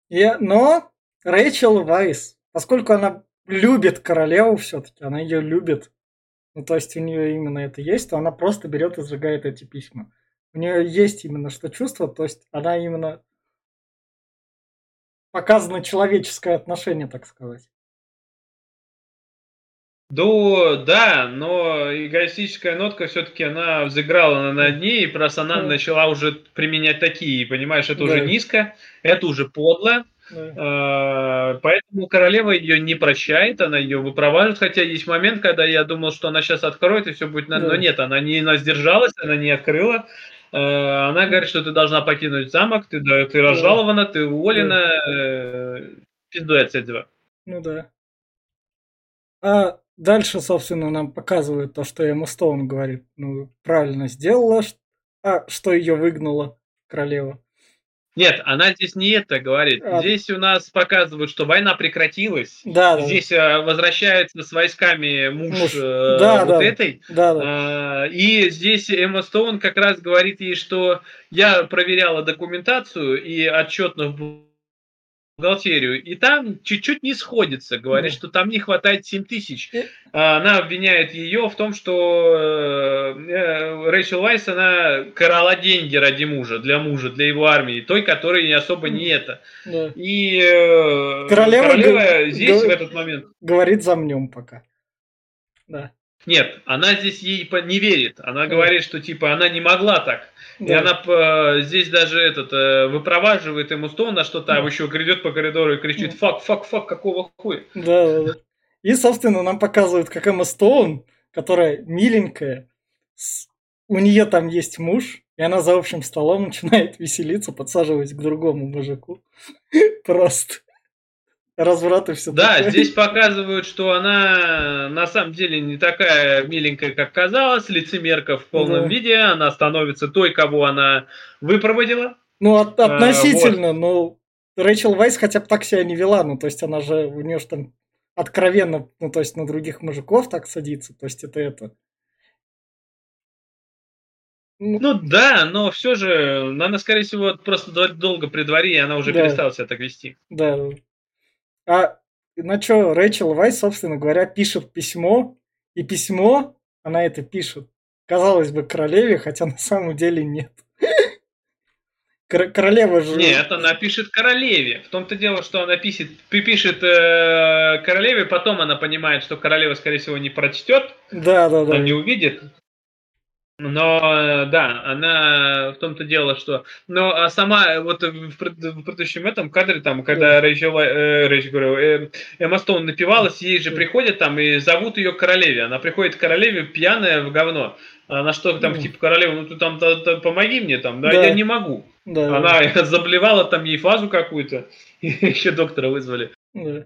Я, но Рэйчел Вайс, поскольку она любит королеву все-таки, она ее любит, ну то есть у нее именно это есть, то она просто берет и сжигает эти письма у нее есть именно что чувство, то есть она именно показано человеческое отношение, так сказать. Да, да, но эгоистическая нотка все-таки она взыграла над ней, и просто она да. начала уже применять такие, понимаешь, это да. уже низко, это уже подло, да. А, поэтому королева ее не прощает, она ее выпроваживает, хотя есть момент, когда я думал, что она сейчас откроет и все будет, да. но нет, она не она сдержалась, она не открыла, Э, она говорит, что ты должна покинуть замок, ты, ты разжалована, ты уволена, э, пиздуй отсюда. Ну да. А дальше, собственно, нам показывают то, что Эмма Стоун говорит. Ну, правильно сделала, а что ее выгнала королева. Нет, она здесь не это говорит. А... Здесь у нас показывают, что война прекратилась. Да, здесь да. возвращается с войсками муж, муж. Э, да, вот да. этой. Да, да. Э, и здесь Эмма Стоун как раз говорит ей, что я проверяла документацию и отчетно бухгалтерию, и там чуть-чуть не сходится. Говорит, да. что там не хватает 7 тысяч. Э. А она обвиняет ее в том, что э, э, Рэйчел Вайс, она крала деньги ради мужа, для мужа, для его армии, той, которой не особо не это. Да. И королева, королева здесь в этот момент... Говорит замнем пока. Да. Нет, она здесь ей не верит. Она говорит, что типа она не могла так. И она э, здесь даже этот э, выпроваживает Эмму Стоун, она там да. еще грядет по коридору и кричит «fuck, fuck, fuck, какого хуя?» Да, да, да. И, собственно, нам показывают, как Эмма Стоун, которая миленькая, у нее там есть муж, и она за общим столом начинает веселиться, подсаживаясь к другому мужику. Просто разврат и все Да, такое. здесь показывают, что она на самом деле не такая миленькая, как казалось, лицемерка в полном да. виде, она становится той, кого она выпроводила. Ну, от, а, относительно, а, вот. но Рэйчел Вайс хотя бы так себя не вела, ну, то есть она же, у нее же там откровенно, ну, то есть на других мужиков так садится, то есть это это. Ну, ну да, но все же, она, скорее всего, просто долго при дворе, и она уже да. перестала себя так вести. Да, а на что Рэйчел Вайс, собственно говоря, пишет письмо, и письмо она это пишет, казалось бы, королеве, хотя на самом деле нет. Королева же... Нет, она пишет королеве. В том-то дело, что она пишет, пишет э, королеве, потом она понимает, что королева, скорее всего, не прочтет. Да, да, да. Не увидит. Но да, она в том-то дело, что... Но а сама вот в, предыдущем этом кадре, там, когда Рэйчел, э, Рэйчел говорю, э, Эмма Стоун напивалась, ей же приходят там и зовут ее королеве. Она приходит к королеве пьяная в говно. На что там, типа, королева, ну ты там то, то, помоги мне там, да? да, я не могу. Да, она да. заблевала там ей фазу какую-то, и еще доктора вызвали. Да.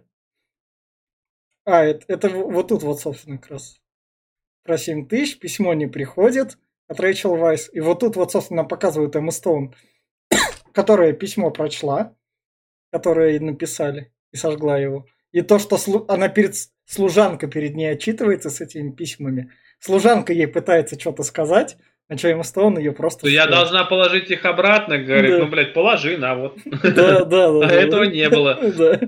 А, это, это вот тут вот, собственно, как раз про 7 тысяч, письмо не приходит от Рэйчел Вайс. И вот тут вот, собственно, показывают Эмма Стоун, которая письмо прочла, которое ей написали, и сожгла его. И то, что слу... она перед служанка перед ней отчитывается с этими письмами. Служанка ей пытается что-то сказать, А что, Эмма Стоун ее просто... Я должна положить их обратно, говорит, Да. ну, блядь, положи, на, вот. Да, да, да. А да. этого не было. Да.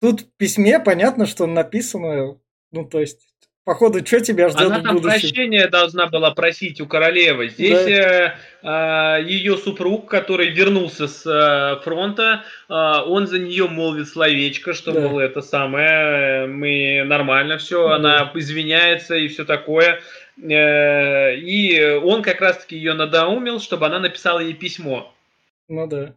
Тут в письме понятно, что написано, ну, то есть, походу, что тебя ждет Она в будущем? прощения должна была просить у королевы. Здесь э, а, ее супруг, который вернулся с э, фронта, а, он за нее молвит словечко, что, Да. мол, это самое, э, мы нормально все, Да. она извиняется и все такое. Э, И он как раз-таки ее надоумил, чтобы она написала ей письмо. Ну да.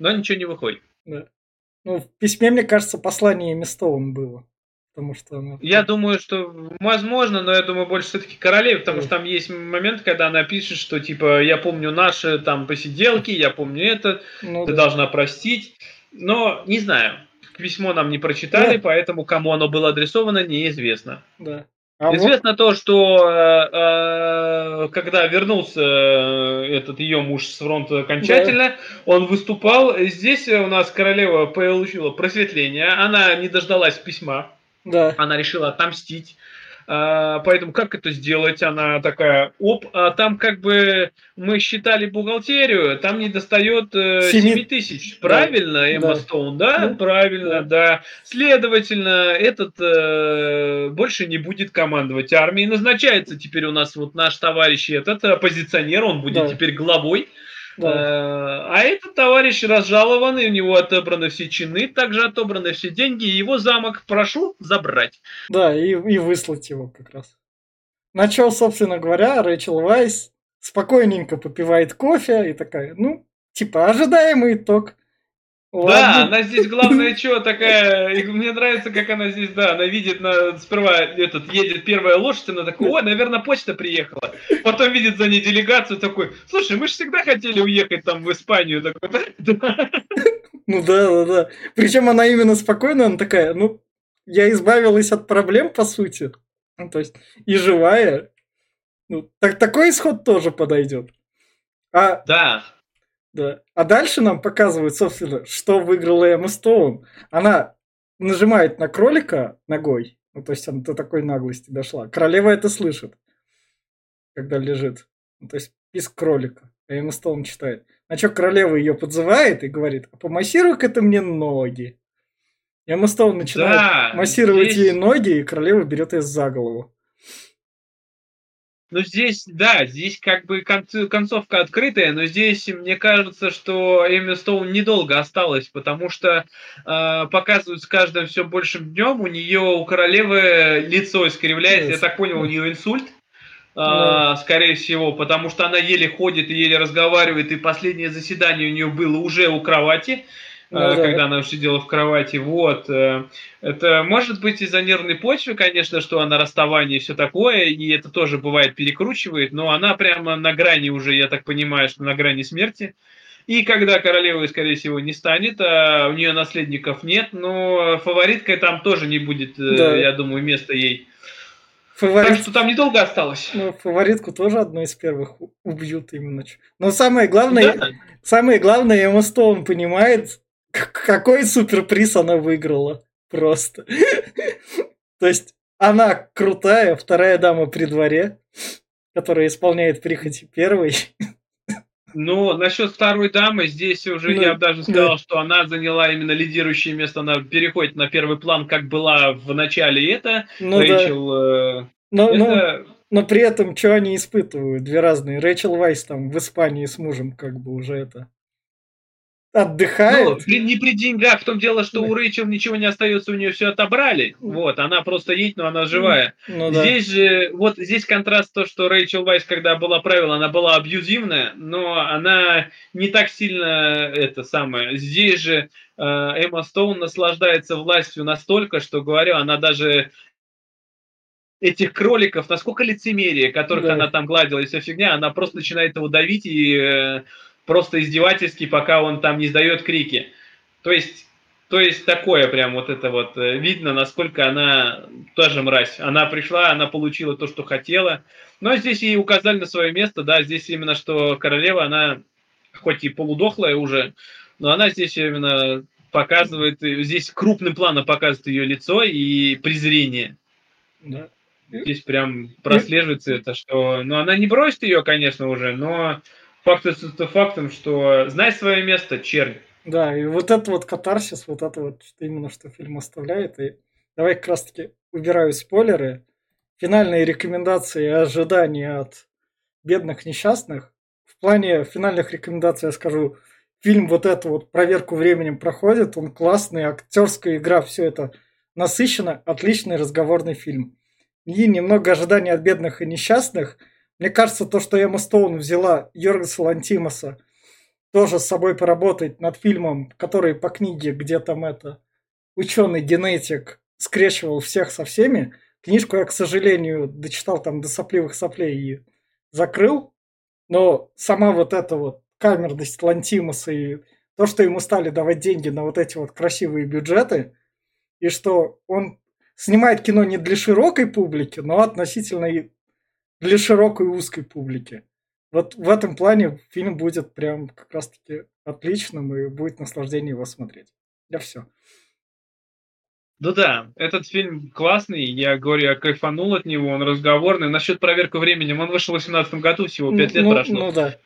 Но ничего не выходит. Ну, в письме, мне кажется, послание Стоун было. Потому что она... Я думаю, что возможно, но я думаю больше все-таки королеве, потому Да. что там есть момент, когда она пишет, что типа я помню наши там посиделки, я помню это, Ну ты да. должна простить. Но не знаю, письмо нам не прочитали, Да. поэтому кому оно было адресовано, неизвестно. да. А вот- Известно то, что э, э, когда вернулся э, этот ее муж с фронта окончательно, он выступал. Здесь у нас королева получила просветление, она не дождалась письма да. она решила отомстить. А, Поэтому как это сделать? Она такая, оп, а там как бы мы считали бухгалтерию, там не достает э, Семи- 7 тысяч. Правильно, Эмма Да. Стоун, да? Да. Правильно, да. Следовательно, этот э, больше не будет командовать армией. Назначается теперь у нас вот наш товарищ этот оппозиционер, он будет Да. теперь главой. Да. Э, А этот товарищ разжалован, и у него отобраны все чины, также отобраны все деньги, и его замок прошу забрать. Да, и, и выслать его как раз. На что, собственно говоря, Рэйчел Вайс спокойненько попивает кофе и такая, ну, типа, ожидаемый итог. Да, она здесь главное что такая, и мне нравится, как она здесь, да, она видит, на, сперва этот едет первая лошадь, она такой, ой, наверное, почта приехала. Потом видит за ней делегацию, такой, слушай, мы же всегда хотели уехать там в Испанию. Такой, да, да. Ну да, да, да. Причем она именно спокойная, она такая, ну, я избавилась от проблем, по сути. Ну, то есть, и живая. Ну, так, такой исход тоже подойдет. А, Да, да. а дальше нам показывают, собственно, что выиграла Эмма Стоун. Она нажимает на кролика ногой. Ну, то есть, она до такой наглости дошла. Королева это слышит, когда лежит. Ну, то есть, писк кролика. А Эмма Стоун читает. На что королева ее подзывает и говорит, а помассируй-ка ты мне ноги. Эмма Стоун начинает да. массировать здесь- ей ноги, и королева берет ее за голову. Ну, здесь, да, здесь как бы конц- концовка открытая, но здесь мне кажется, что Эмми Стоун недолго осталась, потому что э, показывают с каждым все большим днем, у нее, у королевы лицо искривляется, я Yes. так понял, у нее инсульт, э, Да. скорее всего, потому что она еле ходит и еле разговаривает, и последнее заседание у нее было уже у кровати, Ну да. когда она сидела в кровати, вот. э, Это может быть из-за нервной почвы, конечно, что она расставание и все такое, и это тоже бывает перекручивает, но она прямо на грани уже, я так понимаю, что на грани смерти. И когда королевой, скорее всего, не станет, а у нее наследников нет, но фавориткой там тоже не будет, э, Да. я думаю, места ей. Фаворит... Так что там недолго осталось. Ну, фаворитку тоже одной из первых убьют именно. Но самое главное, Да. самое главное, Эмма Стоун понимает, какой суперприз она выиграла. Просто. То есть, она крутая, вторая дама при дворе, которая исполняет прихоти первой. Ну, насчет второй дамы, здесь уже Ну, я бы даже сказал, что она заняла именно лидирующее место, она переходит на первый план, как была в начале это. Ну да. Рэйчел, э, Но, но- это- но при этом, что они испытывают? Две разные. Рэйчел Вайс там в Испании с мужем как бы уже это ну, отдыхает. при- не при деньгах, в том дело, что Да. у Рэйчел ничего не остается, у нее все отобрали. Вот, она просто едет, но она живая. Ну да. Здесь же, вот здесь контраст то, что Рэйчел Вайс, когда была правила, она была абьюзивная, но она не так сильно это самое. Здесь же э, Эмма Стоун наслаждается властью настолько, что, говорю, она даже этих кроликов, насколько лицемерие, которых Да. она там гладила и вся фигня, она просто начинает его давить и э, просто издевательски, пока он там не сдает крики. То есть, то есть такое прям вот это вот э, видно, насколько она тоже мразь. Она пришла, она получила то, что хотела. Но здесь ей указали на свое место, да, здесь именно что королева, она хоть и полудохлая уже, но она здесь именно показывает, э, здесь крупным планом показывает ее лицо и презрение. Да. здесь прям прослеживается это, что... Ну, она не бросит ее, конечно, уже, но факт остается фактом, что знай свое место, чернь. Да, и вот это вот катарсис, вот это вот что именно что фильм оставляет. И давай как раз таки убираю спойлеры. Финальные рекомендации и ожидания от бедных несчастных. В плане финальных рекомендаций я скажу, фильм вот эту вот проверку временем проходит, он классный, актерская игра, все это насыщенно, отличный разговорный фильм. И немного ожиданий от бедных и несчастных. Мне кажется, то, что Эмма Стоун взяла Йоргаса Лантимаса тоже с собой поработать над фильмом, который по книге, где там это ученый-генетик скрещивал всех со всеми. Книжку я, к сожалению, дочитал там до сопливых соплей и закрыл. Но сама вот эта вот камерность Лантимаса и то, что ему стали давать деньги на вот эти вот красивые бюджеты, и что он снимает кино не для широкой публики, но относительно для широкой и узкой публики. Вот в этом плане фильм будет прям как раз-таки отличным и будет наслаждение его смотреть. Я все. Ну да, этот фильм классный, я говорю, я кайфанул от него, он разговорный. Насчет проверки временем, он вышел в 2018 году, всего 5 лет ну, прошло. Ну да.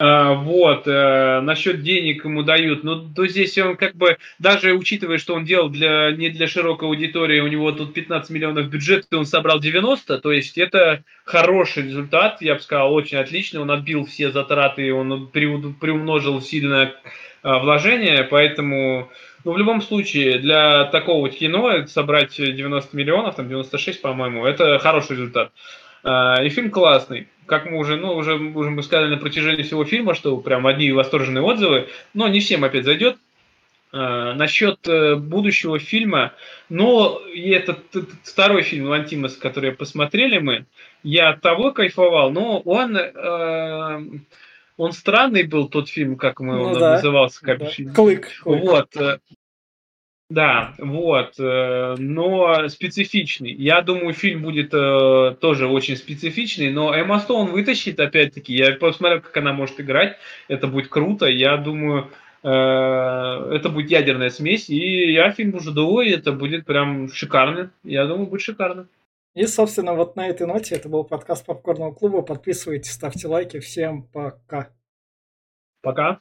А, вот, а, насчет денег ему дают, ну, то здесь он как бы, даже учитывая, что он делал для, не для широкой аудитории, у него тут 15 миллионов бюджет, и он собрал 90, то есть это хороший результат, я бы сказал, очень отличный, он отбил все затраты, он приумножил сильно а, вложение, поэтому, ну, в любом случае, для такого кино собрать 90 миллионов, там 96, по-моему, это хороший результат. И фильм классный как мы уже, ну, уже, уже мы сказали на протяжении всего фильма, что прям одни восторженные отзывы, но не всем опять зайдет. А, насчет э, будущего фильма, но и этот, этот второй фильм Лантимас, который посмотрели мы, я от того кайфовал, но он, э, он странный был, тот фильм, как мы ну, он да, назывался, как да. Клык, клык. Вот, э, да, вот, э, но специфичный. Я думаю, фильм будет э, тоже очень специфичный, но Эмма Стоун вытащит, опять-таки, я посмотрел, как она может играть, это будет круто, я думаю, э, это будет ядерная смесь, и я фильм уже и это будет прям шикарно, я думаю, будет шикарно. И, собственно, вот на этой ноте это был подкаст Попкорного клуба. Подписывайтесь, ставьте лайки. Всем пока. Пока.